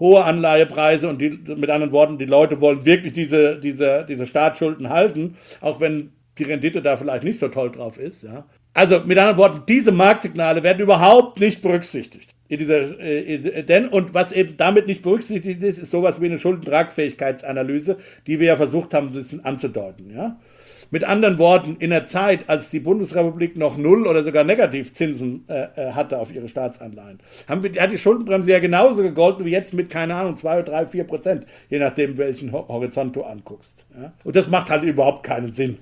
hohe Anleihepreise und die, mit anderen Worten, die Leute wollen wirklich diese, diese, diese Staatsschulden halten, auch wenn die Rendite da vielleicht nicht so toll drauf ist. Ja. Also mit anderen Worten, diese Marktsignale werden überhaupt nicht berücksichtigt. In dieser, äh, denn, und was eben damit nicht berücksichtigt ist, ist sowas wie eine Schuldentragfähigkeitsanalyse, die wir ja versucht haben, ein bisschen anzudeuten. Ja. Mit anderen Worten, in der Zeit, als die Bundesrepublik noch Null- oder sogar Negativzinsen äh, äh, hatte auf ihre Staatsanleihen, haben wir, hat die Schuldenbremse ja genauso gegolten wie jetzt mit, keine Ahnung, 2, 3, 4 Prozent, je nachdem, welchen Horizont du anguckst. Ja? Und das macht halt überhaupt keinen Sinn.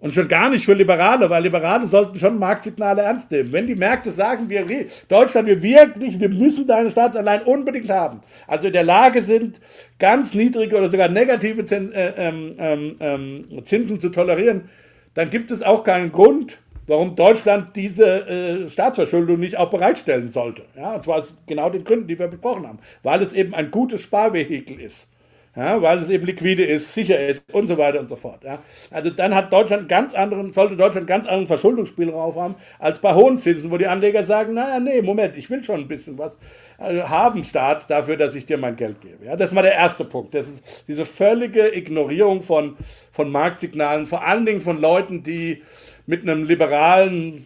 Und schon gar nicht für Liberale, weil Liberale sollten schon Marktsignale ernst nehmen. Wenn die Märkte sagen, wir, Deutschland, wir wirklich, wir müssen deine Staatsanleihen unbedingt haben, also in der Lage sind, ganz niedrige oder sogar negative Zins, äh, ähm, ähm, ähm, Zinsen zu tolerieren, dann gibt es auch keinen Grund, warum Deutschland diese äh, Staatsverschuldung nicht auch bereitstellen sollte. Ja, und zwar aus genau den Gründen, die wir besprochen haben. Weil es eben ein gutes Sparvehikel ist ja, weil es eben liquide ist, sicher ist und so weiter und so fort. Ja. Also dann hat Deutschland ganz anderen, sollte Deutschland ganz anderen Verschuldungsspielraum haben als bei hohen Zinsen, wo die Anleger sagen, naja, nee, Moment, ich will schon ein bisschen was also haben, Staat, dafür, dass ich dir mein Geld gebe. Ja, das ist mal der erste Punkt. Das ist diese völlige Ignorierung von, von Marktsignalen, vor allen Dingen von Leuten, die mit einem liberalen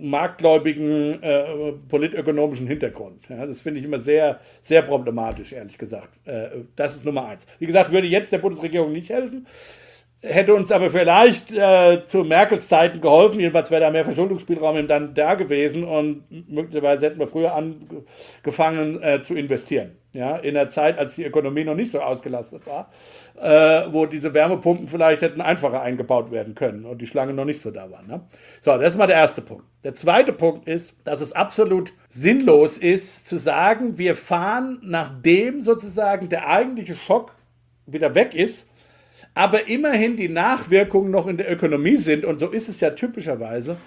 marktgläubigen äh, politökonomischen Hintergrund. Ja, das finde ich immer sehr, sehr problematisch, ehrlich gesagt. Äh, das ist Nummer eins. Wie gesagt, würde jetzt der Bundesregierung nicht helfen hätte uns aber vielleicht äh, zu Merkels Zeiten geholfen. Jedenfalls wäre da mehr Verschuldungsspielraum dann da gewesen und möglicherweise hätten wir früher angefangen äh, zu investieren. Ja, in der Zeit, als die Ökonomie noch nicht so ausgelastet war, äh, wo diese Wärmepumpen vielleicht hätten einfacher eingebaut werden können und die Schlange noch nicht so da war. Ne? So, das ist mal der erste Punkt. Der zweite Punkt ist, dass es absolut sinnlos ist, zu sagen, wir fahren, nachdem sozusagen der eigentliche Schock wieder weg ist, aber immerhin die Nachwirkungen noch in der Ökonomie sind, und so ist es ja typischerweise,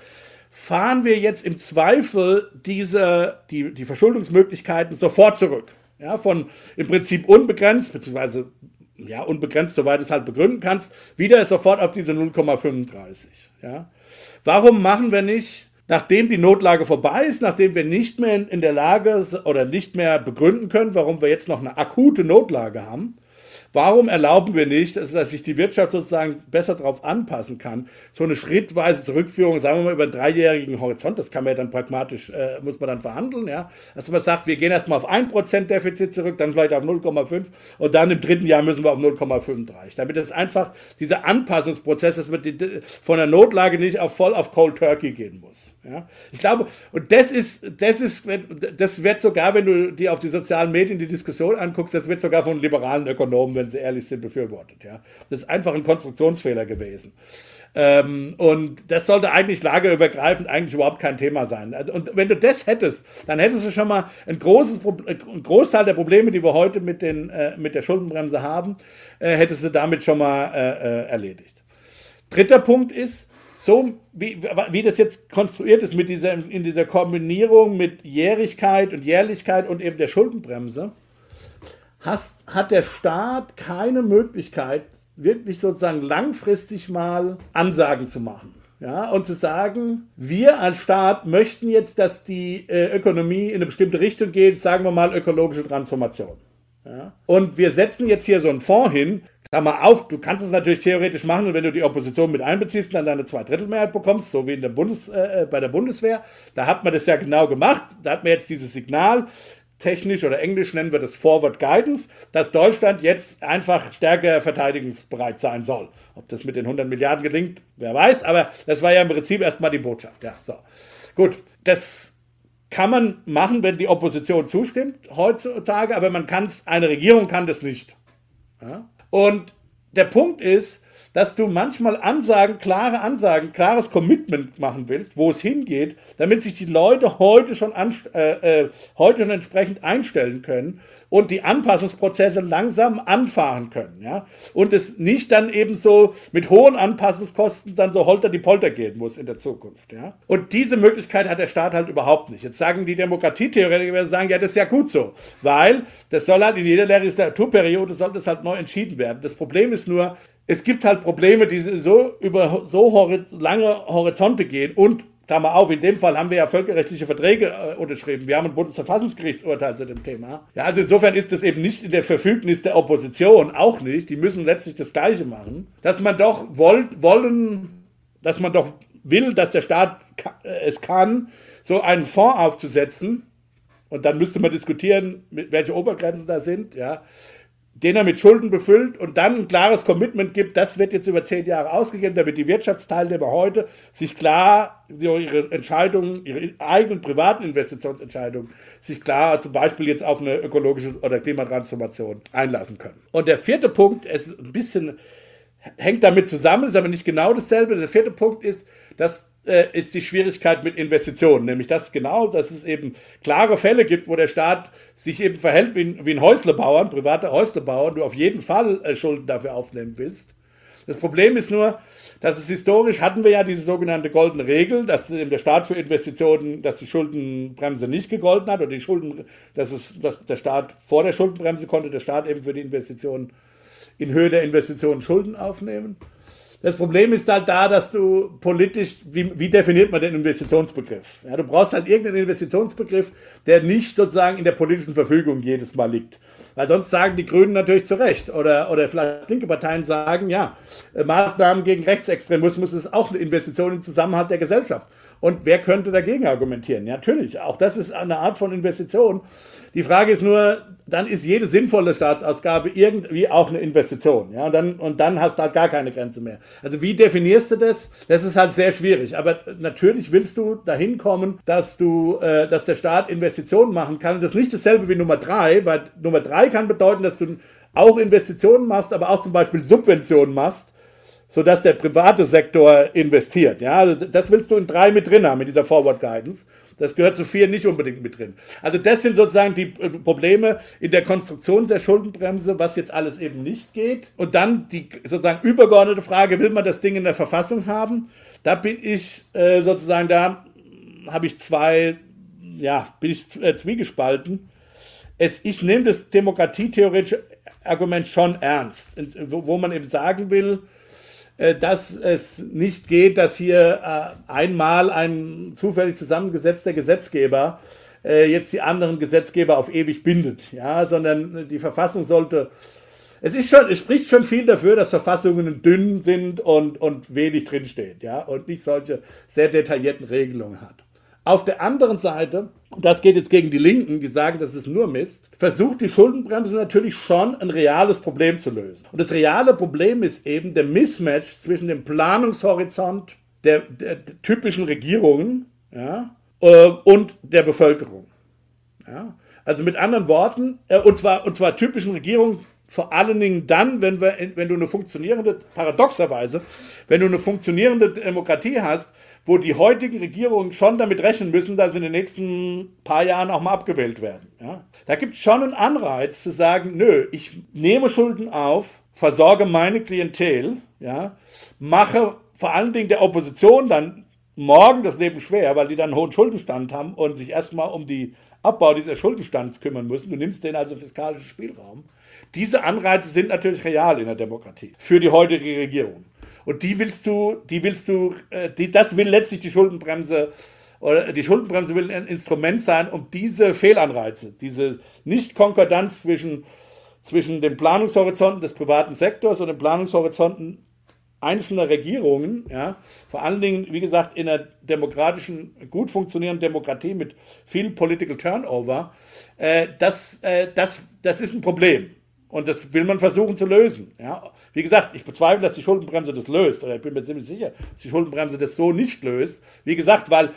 fahren wir jetzt im Zweifel diese, die, die Verschuldungsmöglichkeiten sofort zurück. Ja, von im Prinzip unbegrenzt, beziehungsweise ja, unbegrenzt, soweit es halt begründen kannst, wieder sofort auf diese 0,35. Ja. Warum machen wir nicht, nachdem die Notlage vorbei ist, nachdem wir nicht mehr in, in der Lage oder nicht mehr begründen können, warum wir jetzt noch eine akute Notlage haben, Warum erlauben wir nicht, dass, sich die Wirtschaft sozusagen besser darauf anpassen kann? So eine schrittweise Zurückführung, sagen wir mal über einen dreijährigen Horizont, das kann man ja dann pragmatisch, äh, muss man dann verhandeln, ja. Dass man sagt, wir gehen erstmal auf 1% Defizit zurück, dann vielleicht auf 0,5 und dann im dritten Jahr müssen wir auf 0,35. Damit es einfach dieser Anpassungsprozess, dass man die, von der Notlage nicht auf voll auf Cold Turkey gehen muss. Ja? Ich glaube, und das ist, das ist, das wird sogar, wenn du dir auf die sozialen Medien die Diskussion anguckst, das wird sogar von liberalen Ökonomen, wenn sie ehrlich sind, befürwortet. Ja? Das ist einfach ein Konstruktionsfehler gewesen. Ähm, und das sollte eigentlich lagerübergreifend eigentlich überhaupt kein Thema sein. Und wenn du das hättest, dann hättest du schon mal ein großes, ein Großteil der Probleme, die wir heute mit, den, äh, mit der Schuldenbremse haben, äh, hättest du damit schon mal äh, äh erledigt. Dritter Punkt ist, so wie, wie das jetzt konstruiert ist mit dieser, in dieser Kombinierung mit Jährigkeit und Jährlichkeit und eben der Schuldenbremse, hast, hat der Staat keine Möglichkeit, wirklich sozusagen langfristig mal Ansagen zu machen. Ja, und zu sagen, wir als Staat möchten jetzt, dass die äh, Ökonomie in eine bestimmte Richtung geht, sagen wir mal ökologische Transformation. Ja? Und wir setzen jetzt hier so einen Fonds hin, Mal auf, du kannst es natürlich theoretisch machen wenn du die Opposition mit einbeziehst und dann deine Zweidrittelmehrheit bekommst, so wie in der Bundes, äh, äh, bei der Bundeswehr, da hat man das ja genau gemacht. Da hat man jetzt dieses Signal, technisch oder englisch nennen wir das Forward Guidance, dass Deutschland jetzt einfach stärker verteidigungsbereit sein soll. Ob das mit den 100 Milliarden gelingt, wer weiß, aber das war ja im Prinzip erstmal die Botschaft. Ja, so. Gut, das kann man machen, wenn die Opposition zustimmt heutzutage, aber man kann eine Regierung kann das nicht. Ja? Und der Punkt ist, dass du manchmal Ansagen, klare Ansagen, klares Commitment machen willst, wo es hingeht, damit sich die Leute heute schon, äh, äh, heute schon entsprechend einstellen können und die Anpassungsprozesse langsam anfahren können. Ja? Und es nicht dann eben so mit hohen Anpassungskosten dann so holter die Polter gehen muss in der Zukunft. Ja? Und diese Möglichkeit hat der Staat halt überhaupt nicht. Jetzt sagen die Demokratietheoretiker, sagen, ja, das ist ja gut so, weil das soll halt in jeder Legislaturperiode soll das halt neu entschieden werden. Das Problem ist nur, es gibt halt Probleme, die so über so lange Horizonte gehen und Klammer auf, in dem Fall haben wir ja völkerrechtliche Verträge äh, unterschrieben. Wir haben ein Bundesverfassungsgerichtsurteil zu dem Thema. Ja, also insofern ist das eben nicht in der Verfügnis der Opposition, auch nicht. Die müssen letztlich das Gleiche machen. Dass man doch wollt, wollen, dass man doch will, dass der Staat äh, es kann, so einen Fonds aufzusetzen. Und dann müsste man diskutieren, welche Obergrenzen da sind, ja den er mit Schulden befüllt und dann ein klares Commitment gibt, das wird jetzt über zehn Jahre ausgegeben, damit die Wirtschaftsteilnehmer heute sich klar ihre Entscheidungen, ihre eigenen privaten Investitionsentscheidungen, sich klar zum Beispiel jetzt auf eine ökologische oder Klimatransformation einlassen können. Und der vierte Punkt ist ein bisschen hängt damit zusammen, ist aber nicht genau dasselbe. Der vierte Punkt ist, das äh, ist die Schwierigkeit mit Investitionen, nämlich das genau, dass es eben klare Fälle gibt, wo der Staat sich eben verhält wie, wie ein Häuslebauer, ein privater Häuslebauer, du auf jeden Fall äh, Schulden dafür aufnehmen willst. Das Problem ist nur, dass es historisch hatten wir ja diese sogenannte goldene Regel, dass der Staat für Investitionen, dass die Schuldenbremse nicht gegolten hat oder die Schulden, dass, es, dass der Staat vor der Schuldenbremse konnte der Staat eben für die Investitionen in Höhe der Investitionen Schulden aufnehmen. Das Problem ist halt da, dass du politisch, wie, wie definiert man den Investitionsbegriff? Ja, du brauchst halt irgendeinen Investitionsbegriff, der nicht sozusagen in der politischen Verfügung jedes Mal liegt. Weil sonst sagen die Grünen natürlich zu Recht oder, oder vielleicht linke Parteien sagen, ja, äh, Maßnahmen gegen Rechtsextremismus ist auch eine Investition im Zusammenhalt der Gesellschaft. Und wer könnte dagegen argumentieren? Ja, natürlich, auch das ist eine Art von Investition. Die Frage ist nur, dann ist jede sinnvolle Staatsausgabe irgendwie auch eine Investition. Ja, und dann, und dann hast du halt gar keine Grenze mehr. Also wie definierst du das? Das ist halt sehr schwierig. Aber natürlich willst du dahin kommen, dass du, äh, dass der Staat Investitionen machen kann. Das ist nicht dasselbe wie Nummer drei, weil Nummer drei kann bedeuten, dass du auch Investitionen machst, aber auch zum Beispiel Subventionen machst sodass der private Sektor investiert. Ja, also das willst du in drei mit drin haben, in dieser Forward Guidance. Das gehört zu vier nicht unbedingt mit drin. Also das sind sozusagen die äh, Probleme in der Konstruktion der Schuldenbremse, was jetzt alles eben nicht geht. Und dann die sozusagen übergeordnete Frage, will man das Ding in der Verfassung haben? Da bin ich äh, sozusagen, da habe ich zwei, ja, bin ich äh, zwiegespalten. Es, ich nehme das demokratietheoretische Argument schon ernst, wo, man eben sagen will, dass es nicht geht, dass hier äh, einmal ein zufällig zusammengesetzter Gesetzgeber äh, jetzt die anderen Gesetzgeber auf ewig bindet, ja, sondern die Verfassung sollte es ist schon, es spricht schon viel dafür, dass Verfassungen dünn sind und, und wenig drinsteht, ja, und nicht solche sehr detaillierten Regelungen hat. Auf der anderen Seite, und das geht jetzt gegen die Linken, die sagen, das ist nur Mist, versucht die Schuldenbremse natürlich schon ein reales Problem zu lösen. Und das reale Problem ist eben der Mismatch zwischen dem Planungshorizont der, der, der typischen Regierungen ja, äh, und der Bevölkerung. Ja. Also mit anderen Worten, äh, und, zwar, und zwar typischen Regierungen vor allen Dingen dann, wenn, wir, wenn du eine funktionierende, paradoxerweise, wenn du eine funktionierende Demokratie hast, wo die heutigen Regierungen schon damit rechnen müssen, dass sie in den nächsten paar Jahren auch mal abgewählt werden. Ja? Da gibt es schon einen Anreiz zu sagen, nö, ich nehme Schulden auf, versorge meine Klientel, ja, mache vor allen Dingen der Opposition dann morgen das Leben schwer, weil die dann einen hohen Schuldenstand haben und sich erstmal um die Abbau dieses Schuldenstands kümmern müssen. Du nimmst denen also fiskalischen Spielraum. Diese Anreize sind natürlich real in der Demokratie für die heutige Regierung. Und die willst du, die willst du, äh, die, das will letztlich die Schuldenbremse oder die Schuldenbremse will ein Instrument sein, um diese Fehlanreize, diese Nicht-Konkordanz zwischen, zwischen den Planungshorizonten des privaten Sektors und den Planungshorizonten einzelner Regierungen, ja, vor allen Dingen, wie gesagt, in einer demokratischen, gut funktionierenden Demokratie mit viel Political Turnover, äh, das, äh, das, das ist ein Problem. Und das will man versuchen zu lösen. Ja. Wie gesagt, ich bezweifle, dass die Schuldenbremse das löst. Oder ich bin mir ziemlich sicher, dass die Schuldenbremse das so nicht löst. Wie gesagt, weil,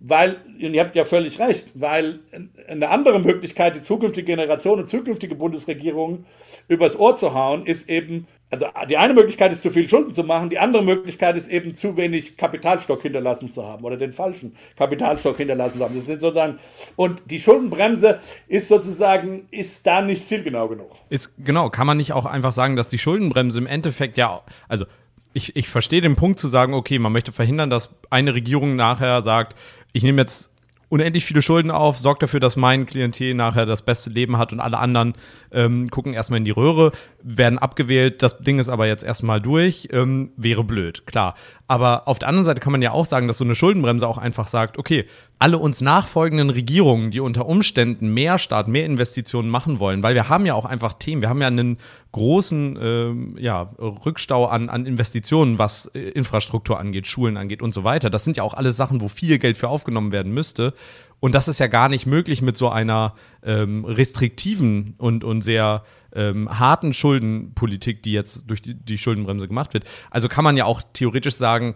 weil, und ihr habt ja völlig recht, weil eine andere Möglichkeit, die zukünftige Generation und zukünftige Bundesregierungen übers Ohr zu hauen, ist eben also die eine Möglichkeit ist, zu viel Schulden zu machen, die andere Möglichkeit ist eben zu wenig Kapitalstock hinterlassen zu haben oder den falschen Kapitalstock hinterlassen zu haben. Das sind sozusagen und die Schuldenbremse ist sozusagen ist da nicht zielgenau genug. Ist genau, kann man nicht auch einfach sagen, dass die Schuldenbremse im Endeffekt ja also ich, ich verstehe den Punkt zu sagen, okay, man möchte verhindern, dass eine Regierung nachher sagt, ich nehme jetzt unendlich viele Schulden auf, sorgt dafür, dass mein Klientel nachher das beste Leben hat und alle anderen ähm, gucken erstmal in die Röhre, werden abgewählt, das Ding ist aber jetzt erstmal durch, ähm, wäre blöd, klar. Aber auf der anderen Seite kann man ja auch sagen, dass so eine Schuldenbremse auch einfach sagt, okay, alle uns nachfolgenden Regierungen, die unter Umständen mehr Staat, mehr Investitionen machen wollen, weil wir haben ja auch einfach Themen, wir haben ja einen großen ähm, ja, Rückstau an, an Investitionen, was äh, Infrastruktur angeht, Schulen angeht und so weiter. Das sind ja auch alles Sachen, wo viel Geld für aufgenommen werden müsste. Und das ist ja gar nicht möglich mit so einer ähm, restriktiven und, und sehr ähm, harten Schuldenpolitik, die jetzt durch die, die Schuldenbremse gemacht wird. Also kann man ja auch theoretisch sagen,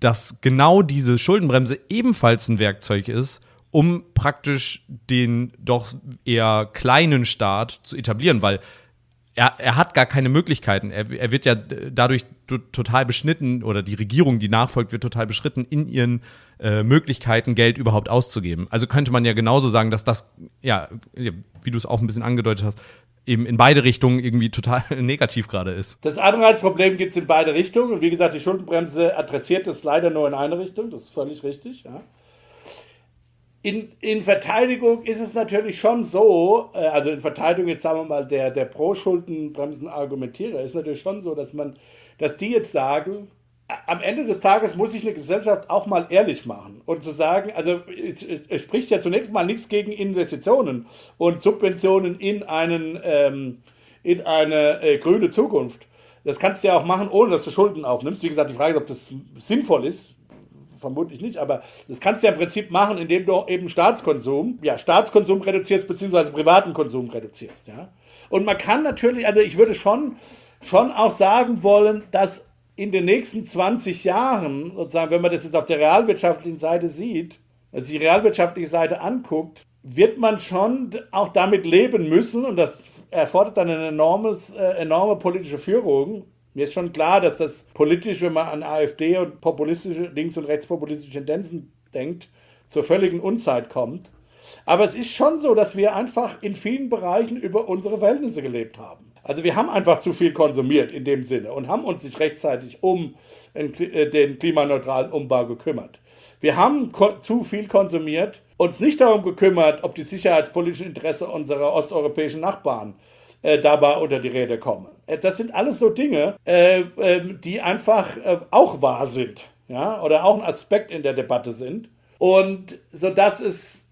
dass genau diese Schuldenbremse ebenfalls ein Werkzeug ist, um praktisch den doch eher kleinen Staat zu etablieren, weil er, er hat gar keine Möglichkeiten. Er, er wird ja dadurch total beschnitten oder die Regierung, die nachfolgt, wird total beschritten in ihren äh, Möglichkeiten, Geld überhaupt auszugeben. Also könnte man ja genauso sagen, dass das, ja, wie du es auch ein bisschen angedeutet hast, eben in beide Richtungen irgendwie total negativ gerade ist. Das Anreizproblem gibt es in beide Richtungen. Und wie gesagt, die Schuldenbremse adressiert es leider nur in eine Richtung. Das ist völlig richtig. Ja. In, in Verteidigung ist es natürlich schon so, äh, also in Verteidigung jetzt sagen wir mal der, der Pro-Schuldenbremsen-Argumentierer ist natürlich schon so, dass man, dass die jetzt sagen, am Ende des Tages muss sich eine Gesellschaft auch mal ehrlich machen und zu sagen, also es, es spricht ja zunächst mal nichts gegen Investitionen und Subventionen in, einen, ähm, in eine äh, grüne Zukunft. Das kannst du ja auch machen, ohne dass du Schulden aufnimmst. Wie gesagt, die Frage ist, ob das sinnvoll ist. Vermutlich nicht, aber das kannst du ja im Prinzip machen, indem du eben Staatskonsum, ja, Staatskonsum reduzierst, beziehungsweise privaten Konsum reduzierst, ja. Und man kann natürlich, also ich würde schon, schon auch sagen wollen, dass in den nächsten 20 Jahren, sozusagen, wenn man das jetzt auf der realwirtschaftlichen Seite sieht, also die realwirtschaftliche Seite anguckt, wird man schon auch damit leben müssen, und das erfordert dann eine enormes, äh, enorme politische Führung. Mir ist schon klar, dass das politisch, wenn man an AfD und populistische, links- und rechtspopulistische Tendenzen denkt, zur völligen Unzeit kommt. Aber es ist schon so, dass wir einfach in vielen Bereichen über unsere Verhältnisse gelebt haben. Also wir haben einfach zu viel konsumiert in dem Sinne und haben uns nicht rechtzeitig um äh, den klimaneutralen Umbau gekümmert. Wir haben zu viel konsumiert, uns nicht darum gekümmert, ob die sicherheitspolitischen Interessen unserer osteuropäischen Nachbarn äh, dabei unter die Rede kommen. Äh, das sind alles so Dinge, äh, äh, die einfach äh, auch wahr sind, ja, oder auch ein Aspekt in der Debatte sind. Und so dass es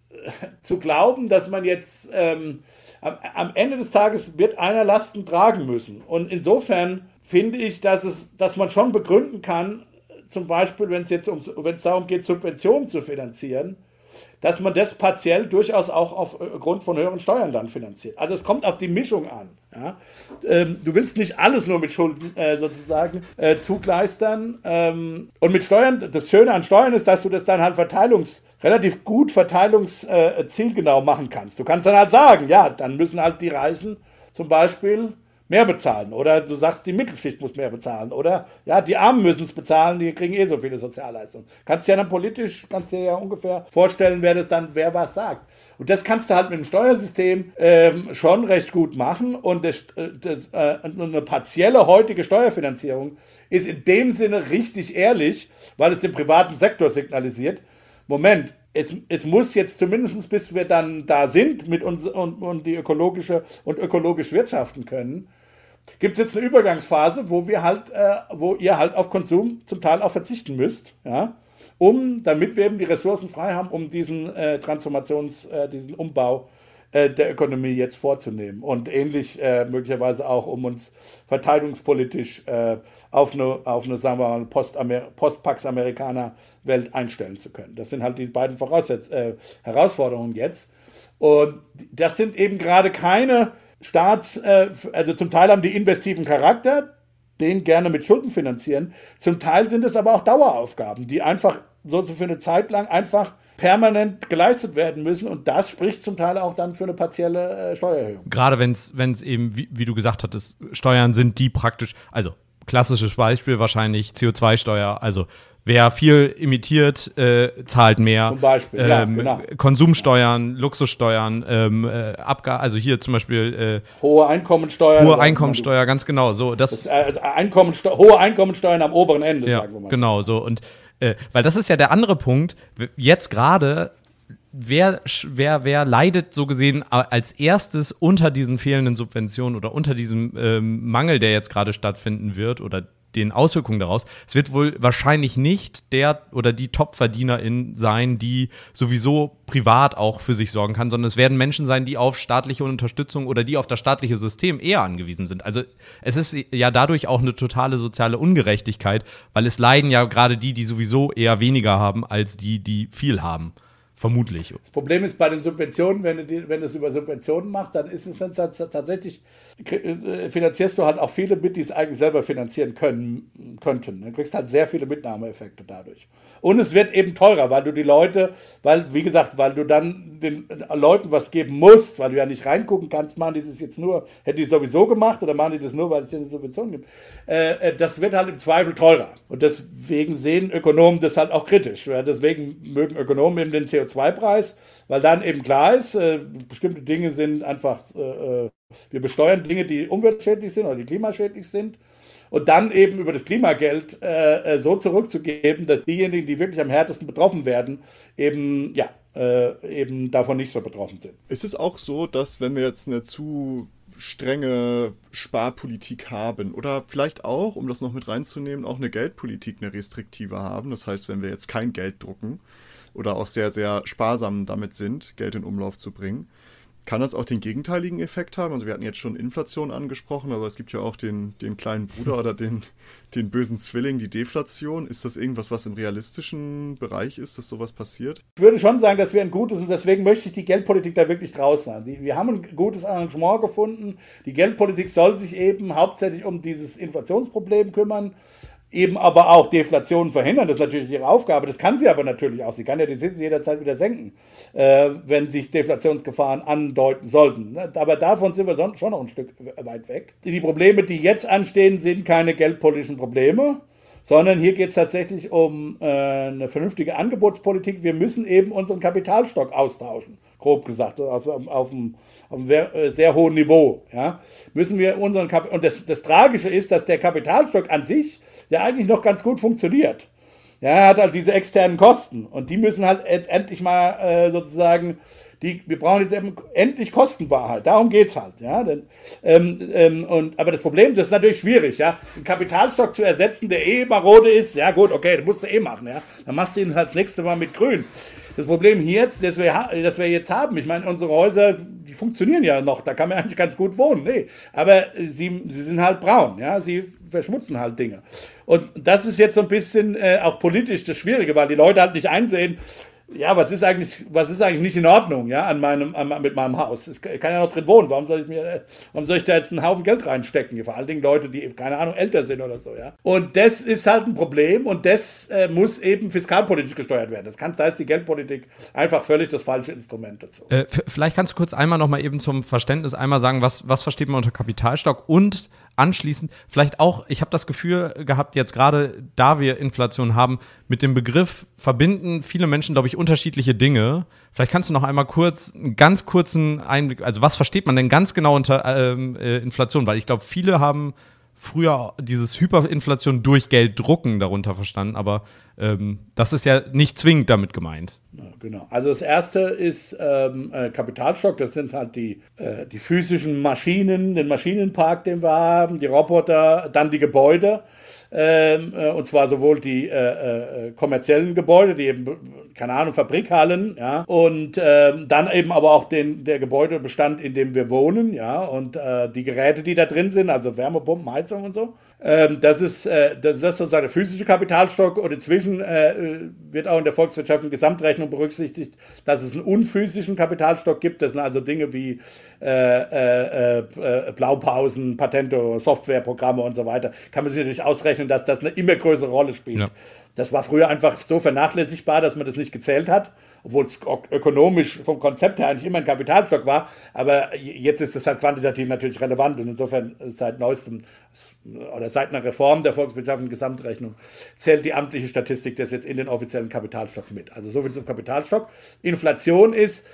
zu glauben, dass man jetzt ähm, am, am, Ende des Tages wird einer Lasten tragen müssen. Und insofern finde ich, dass, es, dass man schon begründen kann, zum Beispiel, wenn es jetzt um, wenn es darum geht, Subventionen zu finanzieren, dass man das partiell durchaus auch aufgrund von höheren Steuern dann finanziert. Also es kommt auf die Mischung an. Ja? Ähm, du willst nicht alles nur mit Schulden äh, sozusagen äh, zugleistern. Ähm, und mit Steuern, das Schöne an Steuern ist, dass du das dann halt verteilungs relativ gut verteilungszielgenau äh, machen kannst. Du kannst dann halt sagen, ja, dann müssen halt die Reichen zum Beispiel mehr bezahlen. Oder du sagst, die Mittelschicht muss mehr bezahlen. Oder ja, die Armen müssen es bezahlen, die kriegen eh so viele Sozialleistungen. Kannst du ja dann politisch, kannst dir ja ungefähr vorstellen, wer das dann, wer was sagt. Und das kannst du halt mit dem Steuersystem ähm, schon recht gut machen. Und das, äh, das, äh, eine partielle heutige Steuerfinanzierung ist in dem Sinne richtig ehrlich, weil es dem privaten Sektor signalisiert, Moment, es, es muss jetzt zumindest bis wir dann da sind mit uns und, und die ökologische und ökologisch wirtschaften können, gibt es jetzt eine Übergangsphase, wo wir halt, äh, wo ihr halt auf Konsum zum Teil auch verzichten müsst, ja, um, damit wir eben die Ressourcen frei haben, um diesen äh, Transformations, äh, diesen Umbau äh, der Ökonomie jetzt vorzunehmen. Und ähnlich äh, möglicherweise auch, um uns verteidigungspolitisch äh, auf eine, auf eine, sagen wir mal, Post-Pax-Amerikaner-Welt einstellen zu können. Das sind halt die beiden Voraussetz Herausforderungen jetzt. Und das sind eben gerade keine Staats, äh, also zum Teil haben die investiven Charakter, den gerne mit Schulden finanzieren. Zum Teil sind es aber auch Daueraufgaben, die einfach so für eine Zeit lang einfach permanent geleistet werden müssen und das spricht zum Teil auch dann für eine partielle äh, Steuererhöhung. Gerade wenn es eben, wie, wie, du gesagt hattest, Steuern sind, die praktisch, also klassisches Beispiel wahrscheinlich CO2-Steuer, also Wer viel imitiert, äh, zahlt mehr. Zum Beispiel, ähm, ja, genau. Konsumsteuern, Luxussteuern, ähm, äh, Abga also hier zum Beispiel äh, hohe Einkommensteuer. Hohe Einkommensteuer, ganz genau. So, das, das äh, Einkommensteu hohe Einkommensteuern am oberen Ende, ja, sagen wir mal. Genau, so. Und äh, weil das ist ja der andere Punkt. Jetzt gerade wer, wer, wer leidet so gesehen als erstes unter diesen fehlenden Subventionen oder unter diesem ähm, Mangel, der jetzt gerade stattfinden wird oder den Auswirkungen daraus. Es wird wohl wahrscheinlich nicht der oder die Top-Verdienerin sein, die sowieso privat auch für sich sorgen kann, sondern es werden Menschen sein, die auf staatliche Unterstützung oder die auf das staatliche System eher angewiesen sind. Also es ist ja dadurch auch eine totale soziale Ungerechtigkeit, weil es leiden ja gerade die, die sowieso eher weniger haben, als die, die viel haben Vermutlich. Das Problem ist bei den Subventionen, wenn du, wenn du es über Subventionen machst, dann ist es dann tatsächlich, äh, finanzierst du halt auch viele mit, die es eigentlich selber finanzieren können, könnten. Du kriegst halt sehr viele Mitnahmeeffekte dadurch. Und es wird eben teurer, weil du die Leute, weil, wie gesagt, weil du dann den Leuten was geben musst, weil du ja nicht reingucken kannst, machen die das jetzt nur, hätten die sowieso gemacht oder machen die das nur, weil es dir eine Subvention. Äh, äh, das wird halt im Zweifel teurer. Und deswegen sehen Ökonomen das halt auch kritisch. Ja, deswegen mögen Ökonomen eben den CO2-Preis, weil dann eben klar ist, äh, bestimmte Dinge sind einfach, äh, äh, wir besteuern Dinge, die umweltschädlich sind oder die klimaschädlich sind und dann eben über das Klimageld äh, äh, so zurückzugeben, dass diejenigen, die wirklich am härtesten betroffen werden, eben ja äh, eben davon nicht so betroffen sind. Ist es auch so, dass wenn wir jetzt eine zu strenge Sparpolitik haben oder vielleicht auch, um das noch mit reinzunehmen, auch eine Geldpolitik, eine restriktive haben. Das heißt, wenn wir jetzt kein Geld drucken oder auch sehr, sehr sparsam damit sind, Geld in Umlauf zu bringen, kann das auch den gegenteiligen Effekt haben? Also wir hatten jetzt schon Inflation angesprochen, aber es gibt ja auch den, den kleinen Bruder oder den, den bösen Zwilling, die Deflation. Ist das irgendwas, was im realistischen Bereich ist, dass sowas passiert? Ich würde schon sagen, dass wir ein gutes, und deswegen möchte ich die Geldpolitik da wirklich draußen haben. Wir haben ein gutes Arrangement gefunden. Die Geldpolitik soll sich eben hauptsächlich um dieses Inflationsproblem kümmern eben aber auch Deflation verhindern. Das ist natürlich ihre Aufgabe. Das kann sie aber natürlich auch. Sie kann ja den Zins jederzeit wieder senken, äh, wenn sich Deflationsgefahren andeuten sollten. Ne? Aber davon sind wir schon noch ein Stück weit weg. Die Probleme, die jetzt anstehen, sind keine geldpolitischen Probleme, sondern hier geht es tatsächlich um äh, eine vernünftige Angebotspolitik. Wir müssen eben unseren Kapitalstock austauschen, grob gesagt, auf, auf, einem, auf einem sehr, äh, sehr, hohen Niveau. Ja? Müssen wir unseren Kap Und das, das Tragische ist, dass der Kapitalstock an sich der eigentlich noch ganz gut funktioniert. Ja, er hat halt diese externen Kosten und die müssen halt jetzt endlich mal äh, sozusagen, die, wir brauchen jetzt endlich Kostenwahrheit. Darum geht es halt. Ja? Denn, ähm, ähm, und, aber das Problem, das ist natürlich schwierig, ja. Einen Kapitalstock zu ersetzen, der eh marode ist, ja gut, okay, das musst du eh machen, ja. Dann machst du ihn halt das nächste Mal mit grün. Das Problem hier jetzt, das wir, das wir jetzt haben, ich meine, unsere Häuser, die funktionieren ja noch, da kann man eigentlich ganz gut wohnen. Nee, aber sie, sie sind halt braun, ja, sie verschmutzen halt Dinge. Und das ist jetzt so ein bisschen äh, auch politisch das Schwierige, weil die Leute halt nicht einsehen, ja, was ist eigentlich, was ist eigentlich nicht in Ordnung, ja, an meinem, an, mit meinem Haus? Ich kann ja noch drin wohnen. Warum soll ich mir, warum soll ich da jetzt einen Haufen Geld reinstecken? Vor allen Dingen Leute, die, keine Ahnung, älter sind oder so, ja. Und das ist halt ein Problem und das äh, muss eben fiskalpolitisch gesteuert werden. Das kann, da ist die Geldpolitik einfach völlig das falsche Instrument dazu. Äh, vielleicht kannst du kurz einmal noch mal eben zum Verständnis einmal sagen, was, was versteht man unter Kapitalstock und anschließend vielleicht auch, ich habe das Gefühl gehabt, jetzt gerade da wir Inflation haben, mit dem Begriff verbinden viele Menschen, glaube ich, unterschiedliche Dinge. Vielleicht kannst du noch einmal kurz, einen ganz kurzen Einblick, also was versteht man denn ganz genau unter ähm, äh, Inflation? Weil ich glaube, viele haben früher dieses Hyperinflation durch Geld drucken darunter verstanden, aber ähm, das ist ja nicht zwingend damit gemeint. Genau. Also das erste ist ähm, äh, Kapitalstock, das sind halt die, äh, die physischen Maschinen, den Maschinenpark, den wir haben, die Roboter, dann die Gebäude. Ähm, äh, und zwar sowohl die äh, äh, kommerziellen Gebäude, die eben, keine Ahnung, Fabrikhallen, ja, und ähm, dann eben aber auch den, der Gebäudebestand, in dem wir wohnen, ja, und äh, die Geräte, die da drin sind, also Wärmepumpen, Heizung und so. Ähm, das, ist, äh, das ist sozusagen der physische Kapitalstock und inzwischen äh, wird auch in der volkswirtschaftlichen Gesamtrechnung berücksichtigt, dass es einen unphysischen Kapitalstock gibt. Das sind also Dinge wie äh, Blaupausen, Patento, Softwareprogramme und so weiter. Kann man sich natürlich ausrechnen, dass das eine immer größere Rolle spielt. Ja. Das war früher einfach so vernachlässigbar, dass man das nicht gezählt hat obwohl es ökonomisch vom Konzept her eigentlich immer ein Kapitalstock war. Aber jetzt ist es halt quantitativ natürlich relevant und insofern äh, seit neuestem oder seit einer Reform der volkswirtschaftlichen Gesamtrechnung zählt die amtliche Statistik das jetzt in den offiziellen Kapitalstock mit. Also so viel zum Kapitalstock. Inflation ist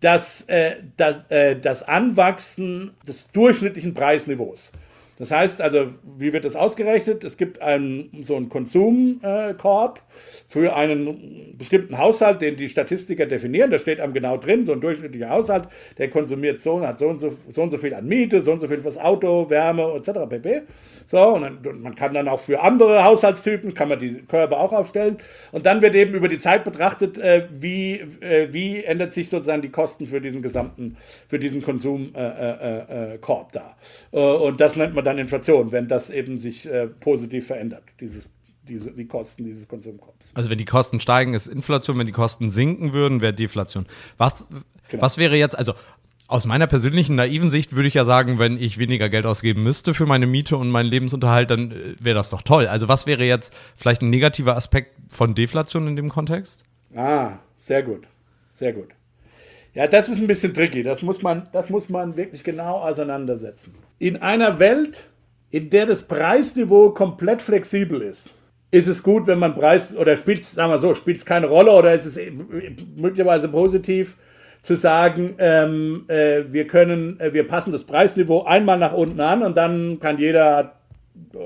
das, äh, das, äh, das Anwachsen des durchschnittlichen Preisniveaus. Das heißt also, wie wird das ausgerechnet? Es gibt einen, so einen Konsumkorb für einen bestimmten Haushalt, den die Statistiker definieren. Da steht einem genau drin, so ein durchschnittlicher Haushalt, der konsumiert so, hat so und so, so und so viel an Miete, so und so viel fürs Auto, Wärme etc. pp. So, und, dann, und man kann dann auch für andere Haushaltstypen, kann man die Körper auch aufstellen. Und dann wird eben über die Zeit betrachtet, äh, wie, äh, wie ändert sich sozusagen die Kosten für diesen gesamten, für diesen Konsumkorb äh, äh, äh da. Äh, und das nennt man dann Inflation, wenn das eben sich positiv verändert, dieses diese, die Kosten dieses Konsumkorbs. Also wenn die Kosten steigen, ist Inflation, wenn die Kosten sinken würden, wäre Deflation. Was, genau. was wäre jetzt, also aus meiner persönlichen naiven Sicht würde ich ja sagen, wenn ich weniger Geld ausgeben müsste für meine Miete und meinen Lebensunterhalt, dann äh, wäre das doch toll. Also was wäre jetzt vielleicht ein negativer Aspekt von Deflation in dem Kontext? Ah, sehr gut. Sehr gut. Ja, das ist ein bisschen tricky. Das muss man, das muss man wirklich genau auseinandersetzen. In einer Welt, in der das Preisniveau komplett flexibel ist, ist es gut, wenn man Preis oder spielt sagen wir so, spielt es keine Rolle oder ist es möglicherweise positiv zu sagen, ähm, äh, wir können, äh, wir passen das Preisniveau einmal nach unten an und dann kann jeder äh,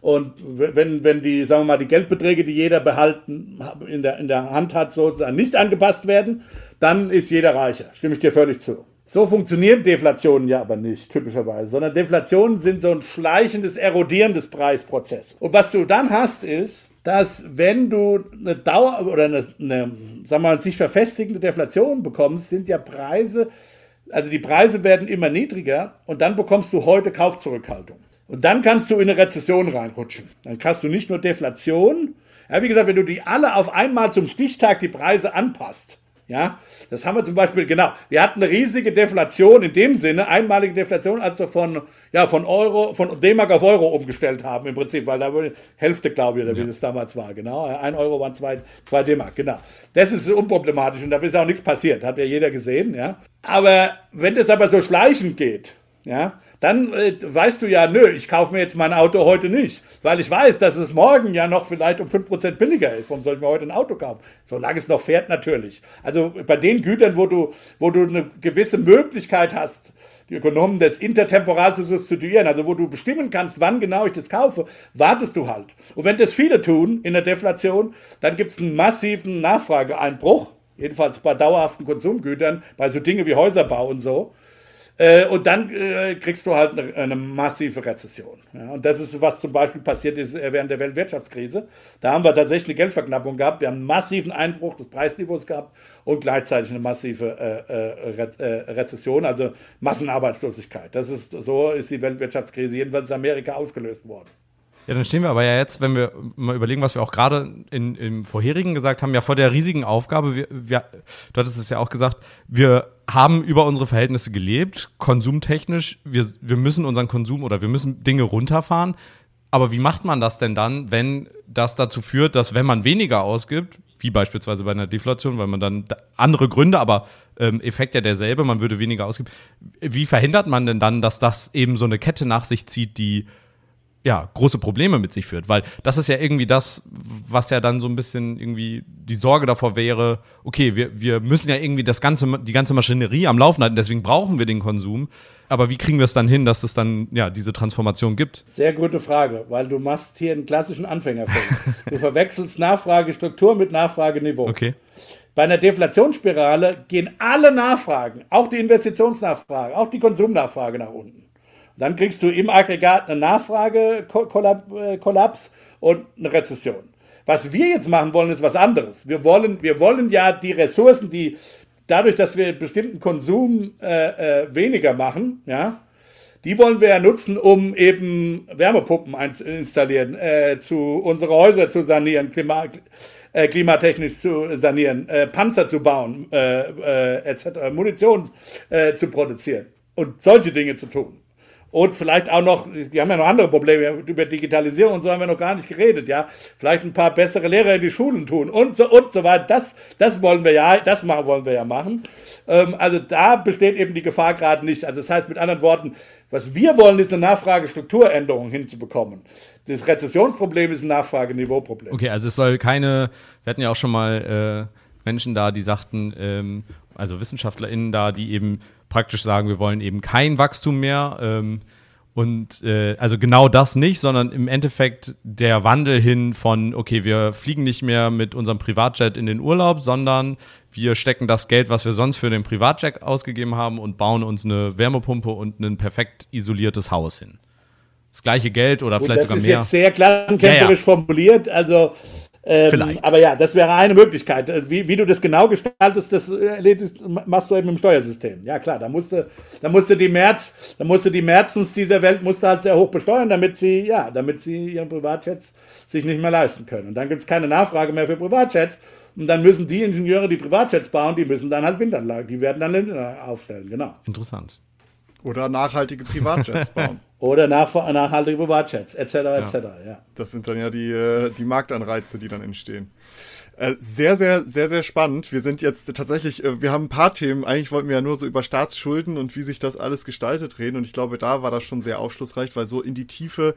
und wenn, wenn die, sagen wir mal, die Geldbeträge, die jeder behalten in der, in der Hand hat, sozusagen nicht angepasst werden, dann ist jeder reicher. Stimme ich dir völlig zu. So funktionieren Deflationen ja aber nicht, typischerweise, sondern Deflationen sind so ein schleichendes Erodieren des Preisprozesses. Und was du dann hast, ist, dass wenn du eine Dauer oder eine, eine sagen wir mal, sich verfestigende Deflation bekommst, sind ja Preise, also die Preise werden immer niedriger und dann bekommst du heute Kaufzurückhaltung. Und dann kannst du in eine Rezession reinrutschen. Dann hast du nicht nur Deflation, ja, wie gesagt, wenn du die alle auf einmal zum Stichtag die Preise anpasst, ja, das haben wir zum Beispiel, genau. Wir hatten eine riesige Deflation in dem Sinne, einmalige Deflation, als wir von, ja, von Euro, von D-Mark auf Euro umgestellt haben im Prinzip, weil da wurde Hälfte, glaube ich, oder wie ja. das damals war, genau. Ein Euro waren zwei, zwei D-Mark, genau. Das ist unproblematisch und da ist auch nichts passiert, hat ja jeder gesehen, ja. Aber wenn das aber so schleichend geht, ja, dann äh, weißt du ja, nö, ich kaufe mir jetzt mein Auto heute nicht, weil ich weiß, dass es morgen ja noch vielleicht um 5% billiger ist. Warum soll ich mir heute ein Auto kaufen? Solange es noch fährt, natürlich. Also bei den Gütern, wo du, wo du eine gewisse Möglichkeit hast, die Ökonomen das intertemporal zu substituieren, also wo du bestimmen kannst, wann genau ich das kaufe, wartest du halt. Und wenn das viele tun in der Deflation, dann gibt es einen massiven Nachfrageeinbruch, jedenfalls bei dauerhaften Konsumgütern, bei so Dinge wie Häuserbau und so. Äh, und dann äh, kriegst du halt eine, eine massive Rezession. Ja, und das ist, was zum Beispiel passiert ist äh, während der Weltwirtschaftskrise. Da haben wir tatsächlich eine Geldverknappung gehabt. Wir haben einen massiven Einbruch des Preisniveaus gehabt und gleichzeitig eine massive äh, äh äh, Rezession, also Massenarbeitslosigkeit. Das ist, so ist die Weltwirtschaftskrise jedenfalls in Amerika ausgelöst worden. Ja, dann stehen wir aber ja jetzt, wenn wir mal überlegen, was wir auch gerade im vorherigen gesagt haben, ja vor der riesigen Aufgabe. Wir, wir, du hattest es ja auch gesagt, wir haben über unsere Verhältnisse gelebt, konsumtechnisch. Wir, wir müssen unseren Konsum oder wir müssen Dinge runterfahren. Aber wie macht man das denn dann, wenn das dazu führt, dass wenn man weniger ausgibt, wie beispielsweise bei einer Deflation, weil man dann andere Gründe, aber ähm, Effekt ja derselbe, man würde weniger ausgeben. Wie verhindert man denn dann, dass das eben so eine Kette nach sich zieht, die ja, große Probleme mit sich führt, weil das ist ja irgendwie das, was ja dann so ein bisschen irgendwie die Sorge davor wäre, okay, wir, wir müssen ja irgendwie das ganze, die ganze Maschinerie am Laufen halten, deswegen brauchen wir den Konsum. Aber wie kriegen wir es dann hin, dass es dann ja diese Transformation gibt? Sehr gute Frage, weil du machst hier einen klassischen Anfängerfilm. du verwechselst Nachfragestruktur mit Nachfrageniveau. Okay. Bei einer Deflationsspirale gehen alle Nachfragen, auch die Investitionsnachfrage, auch die Konsumnachfrage nach unten. Dann kriegst du im Aggregat eine Nachfragekollaps und eine Rezession. Was wir jetzt machen wollen, ist was anderes. Wir wollen, wir wollen ja die Ressourcen, die dadurch, dass wir bestimmten Konsum äh, äh, weniger machen, ja, die wollen wir ja nutzen, um eben Wärmepumpen installieren, äh, zu unsere Häuser zu sanieren, Klima, äh, klimatechnisch zu sanieren, äh, Panzer zu bauen, äh, etc., Munition zu produzieren und solche Dinge zu tun. Und vielleicht auch noch, wir haben ja noch andere Probleme, über Digitalisierung und so haben wir noch gar nicht geredet, ja. Vielleicht ein paar bessere Lehrer in die Schulen tun und so und so weiter. Das, das wollen wir ja, das machen, wollen wir ja machen. Ähm, also da besteht eben die Gefahr gerade nicht. Also das heißt mit anderen Worten, was wir wollen, ist eine Nachfragestrukturänderung hinzubekommen. Das Rezessionsproblem ist ein Nachfrageniveauproblem. Okay, also es soll keine, wir hatten ja auch schon mal äh, Menschen da, die sagten, ähm, also WissenschaftlerInnen da, die eben praktisch sagen, wir wollen eben kein Wachstum mehr. Ähm, und äh, also genau das nicht, sondern im Endeffekt der Wandel hin von, okay, wir fliegen nicht mehr mit unserem Privatjet in den Urlaub, sondern wir stecken das Geld, was wir sonst für den Privatjet ausgegeben haben, und bauen uns eine Wärmepumpe und ein perfekt isoliertes Haus hin. Das gleiche Geld oder Gut, vielleicht sogar mehr. Das ist jetzt sehr klassenkämpferisch ja, ja. formuliert. Also Ähm. Aber ja, das wäre eine Möglichkeit. Äh, Wie, wie du das genau gestaltest, das erledigst, machst du eben im Steuersystem. Ja klar, da musste, da musste die März, da musste die Märzens dieser Welt musste halt sehr hoch besteuern, damit sie, ja, damit sie ihren Privatjets sich nicht mehr leisten können. Und dann gibt es keine Nachfrage mehr für Privatjets. Und dann müssen die Ingenieure, die Privatjets bauen, die müssen dann halt Windanlagen, die werden dann Windanlagen aufstellen, genau. Interessant. Oder nachhaltige Privatjets bauen. Oder nach, nachhaltige Privatjets, etc., etc., ja. Das sind dann ja die, äh, die Marktanreize, die dann entstehen. Äh, Sehr, sehr, sehr, sehr spannend. Wir sind jetzt tatsächlich, äh, wir haben ein paar Themen. Eigentlich wollten wir ja nur so über Staatsschulden und wie sich das alles gestaltet reden. Und ich glaube, da war das schon sehr aufschlussreich, weil so in die Tiefe,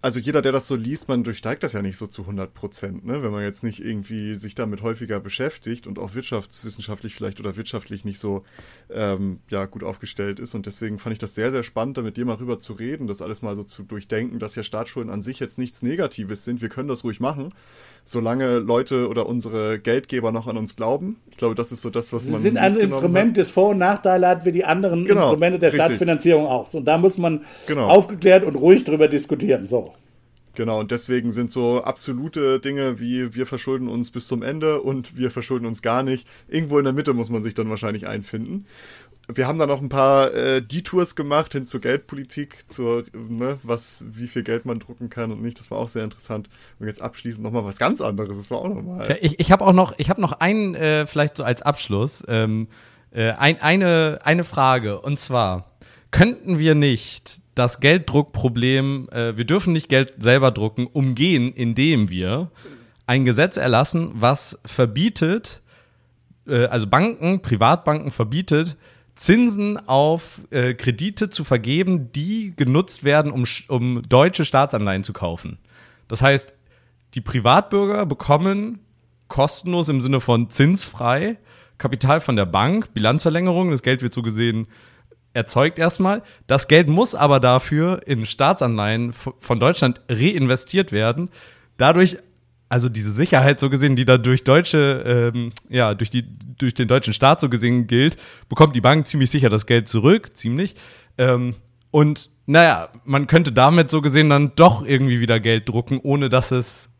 also jeder, der das so liest, man durchsteigt das ja nicht so zu 100 Prozent, ne? wenn man jetzt nicht irgendwie sich damit häufiger beschäftigt und auch wirtschaftswissenschaftlich vielleicht oder wirtschaftlich nicht so ähm, ja, gut aufgestellt ist. Und deswegen fand ich das sehr, sehr spannend, da mit dir mal rüber zu reden, das alles mal so zu durchdenken, dass ja Staatsschulden an sich jetzt nichts Negatives sind. Wir können das ruhig machen, solange Leute oder unsere Geldgeber noch an uns glauben. Ich glaube, das ist so das, was Sie man. sind ein Instrument, hat. das Vor- und Nachteile hat wie die anderen Genau, Instrumente der richtig. Staatsfinanzierung auch. Und da muss man Genau. aufgeklärt und ruhig drüber diskutieren. So. Genau, und deswegen sind so absolute Dinge wie wir verschulden uns bis zum Ende und wir verschulden uns gar nicht. Irgendwo in der Mitte muss man sich dann wahrscheinlich einfinden. Wir haben da noch ein paar äh, Detours gemacht hin zur Geldpolitik, zur, ne, was, wie viel Geld man drucken kann und nicht. Das war auch sehr interessant. Und jetzt abschließend nochmal was ganz anderes. Das war auch nochmal. Ja, ich ich habe auch noch, ich habe noch einen, äh, vielleicht so als Abschluss, ähm, äh, ein, eine, eine Frage. Und zwar, könnten wir nicht das Gelddruckproblem, äh, wir dürfen nicht Geld selber drucken, umgehen, indem wir ein Gesetz erlassen, was verbietet, äh, also Banken, Privatbanken verbietet, Zinsen auf äh, Kredite zu vergeben, die genutzt werden, um, um deutsche Staatsanleihen zu kaufen. Das heißt, die Privatbürger bekommen kostenlos im Sinne von zinsfrei Kapital von der Bank, Bilanzverlängerung, das Geld wird so gesehen erzeugt erstmal. Das Geld muss aber dafür in Staatsanleihen von Deutschland reinvestiert werden. Dadurch, also diese Sicherheit so gesehen, die da durch deutsche, ähm, ja, durch die, durch den deutschen Staat so gesehen gilt, bekommt die Bank ziemlich sicher das Geld zurück, ziemlich. Ähm, und naja, man könnte damit so gesehen dann doch irgendwie wieder Geld drucken, ohne dass es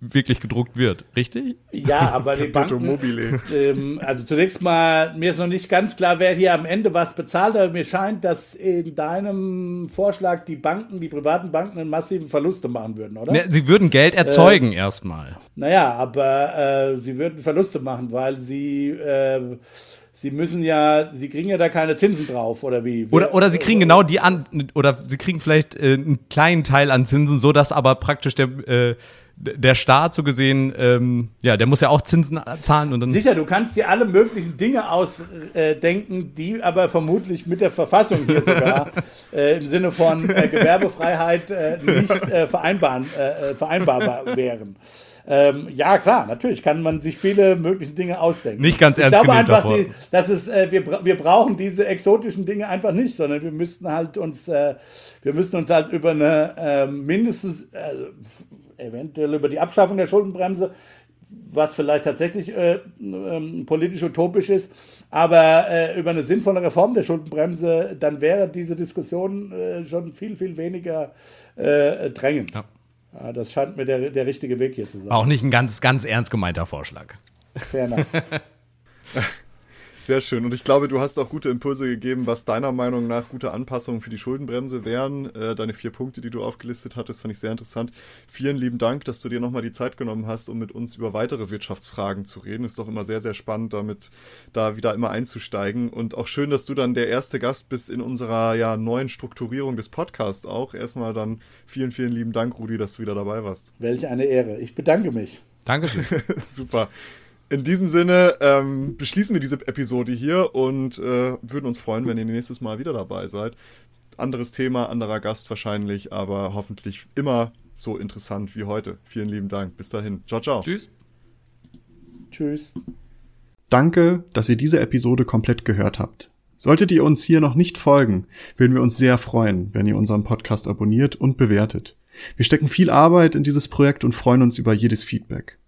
wirklich gedruckt wird, richtig? Ja, aber die Banken, mobile. ähm, also zunächst mal, mir ist noch nicht ganz klar, wer hier am Ende was bezahlt, aber mir scheint, dass in deinem Vorschlag die Banken, die privaten Banken einen massiven Verluste machen würden, oder? Ne, sie würden Geld erzeugen erstmal. Naja, aber äh, sie würden Verluste machen, weil sie, äh, sie müssen ja, sie kriegen ja da keine Zinsen drauf, oder wie? Oder, oder sie kriegen genau die an, oder sie kriegen vielleicht äh, einen kleinen Teil an Zinsen, so dass aber praktisch der, äh, der Staat so gesehen, ähm, ja, der muss ja auch Zinsen zahlen und dann. Sicher, du kannst dir alle möglichen Dinge ausdenken, die aber vermutlich mit der Verfassung hier sogar äh, im Sinne von äh, Gewerbefreiheit äh, nicht äh, vereinbaren, äh, äh, vereinbarbar wären. Ähm, ja, klar, natürlich kann man sich viele mögliche Dinge ausdenken. Nicht ganz ich ernst glaube gemeint einfach, davor. die, dass es, äh, wir, wir brauchen diese exotischen Dinge einfach nicht, sondern wir müssten halt uns, äh, wir müssten uns halt über eine äh, mindestens, äh, eventuell über die Abschaffung der Schuldenbremse, was vielleicht tatsächlich äh, ähm, politisch utopisch ist, aber äh, über eine sinnvolle Reform der Schuldenbremse, dann wäre diese Diskussion äh, schon viel, viel weniger äh, drängend. Ja. Ja, das scheint mir der, der richtige Weg hier zu sein. Auch nicht ein ganz, ganz ernst gemeinter Vorschlag. Fair enough. Sehr schön. Und ich glaube, du hast auch gute Impulse gegeben, was deiner Meinung nach gute Anpassungen für die Schuldenbremse wären. Äh, deine vier Punkte, die du aufgelistet hattest, fand ich sehr interessant. Vielen lieben Dank, dass du dir nochmal die Zeit genommen hast, um mit uns über weitere Wirtschaftsfragen zu reden. Ist doch immer sehr, sehr spannend, damit da wieder immer einzusteigen. Und auch schön, dass du dann der erste Gast bist in unserer ja, neuen Strukturierung des Podcasts auch. Erstmal dann vielen, vielen lieben Dank, Rudi, dass du wieder dabei warst. Welch eine Ehre. Ich bedanke mich. Dankeschön. Super. In diesem Sinne ähm, beschließen wir diese Episode hier und äh, würden uns freuen, wenn ihr nächstes Mal wieder dabei seid. Anderes Thema, anderer Gast wahrscheinlich, aber hoffentlich immer so interessant wie heute. Vielen lieben Dank. Bis dahin. Ciao, ciao. Tschüss. Tschüss. Danke, dass ihr diese Episode komplett gehört habt. Solltet ihr uns hier noch nicht folgen, würden wir uns sehr freuen, wenn ihr unseren Podcast abonniert und bewertet. Wir stecken viel Arbeit in dieses Projekt und freuen uns über jedes Feedback.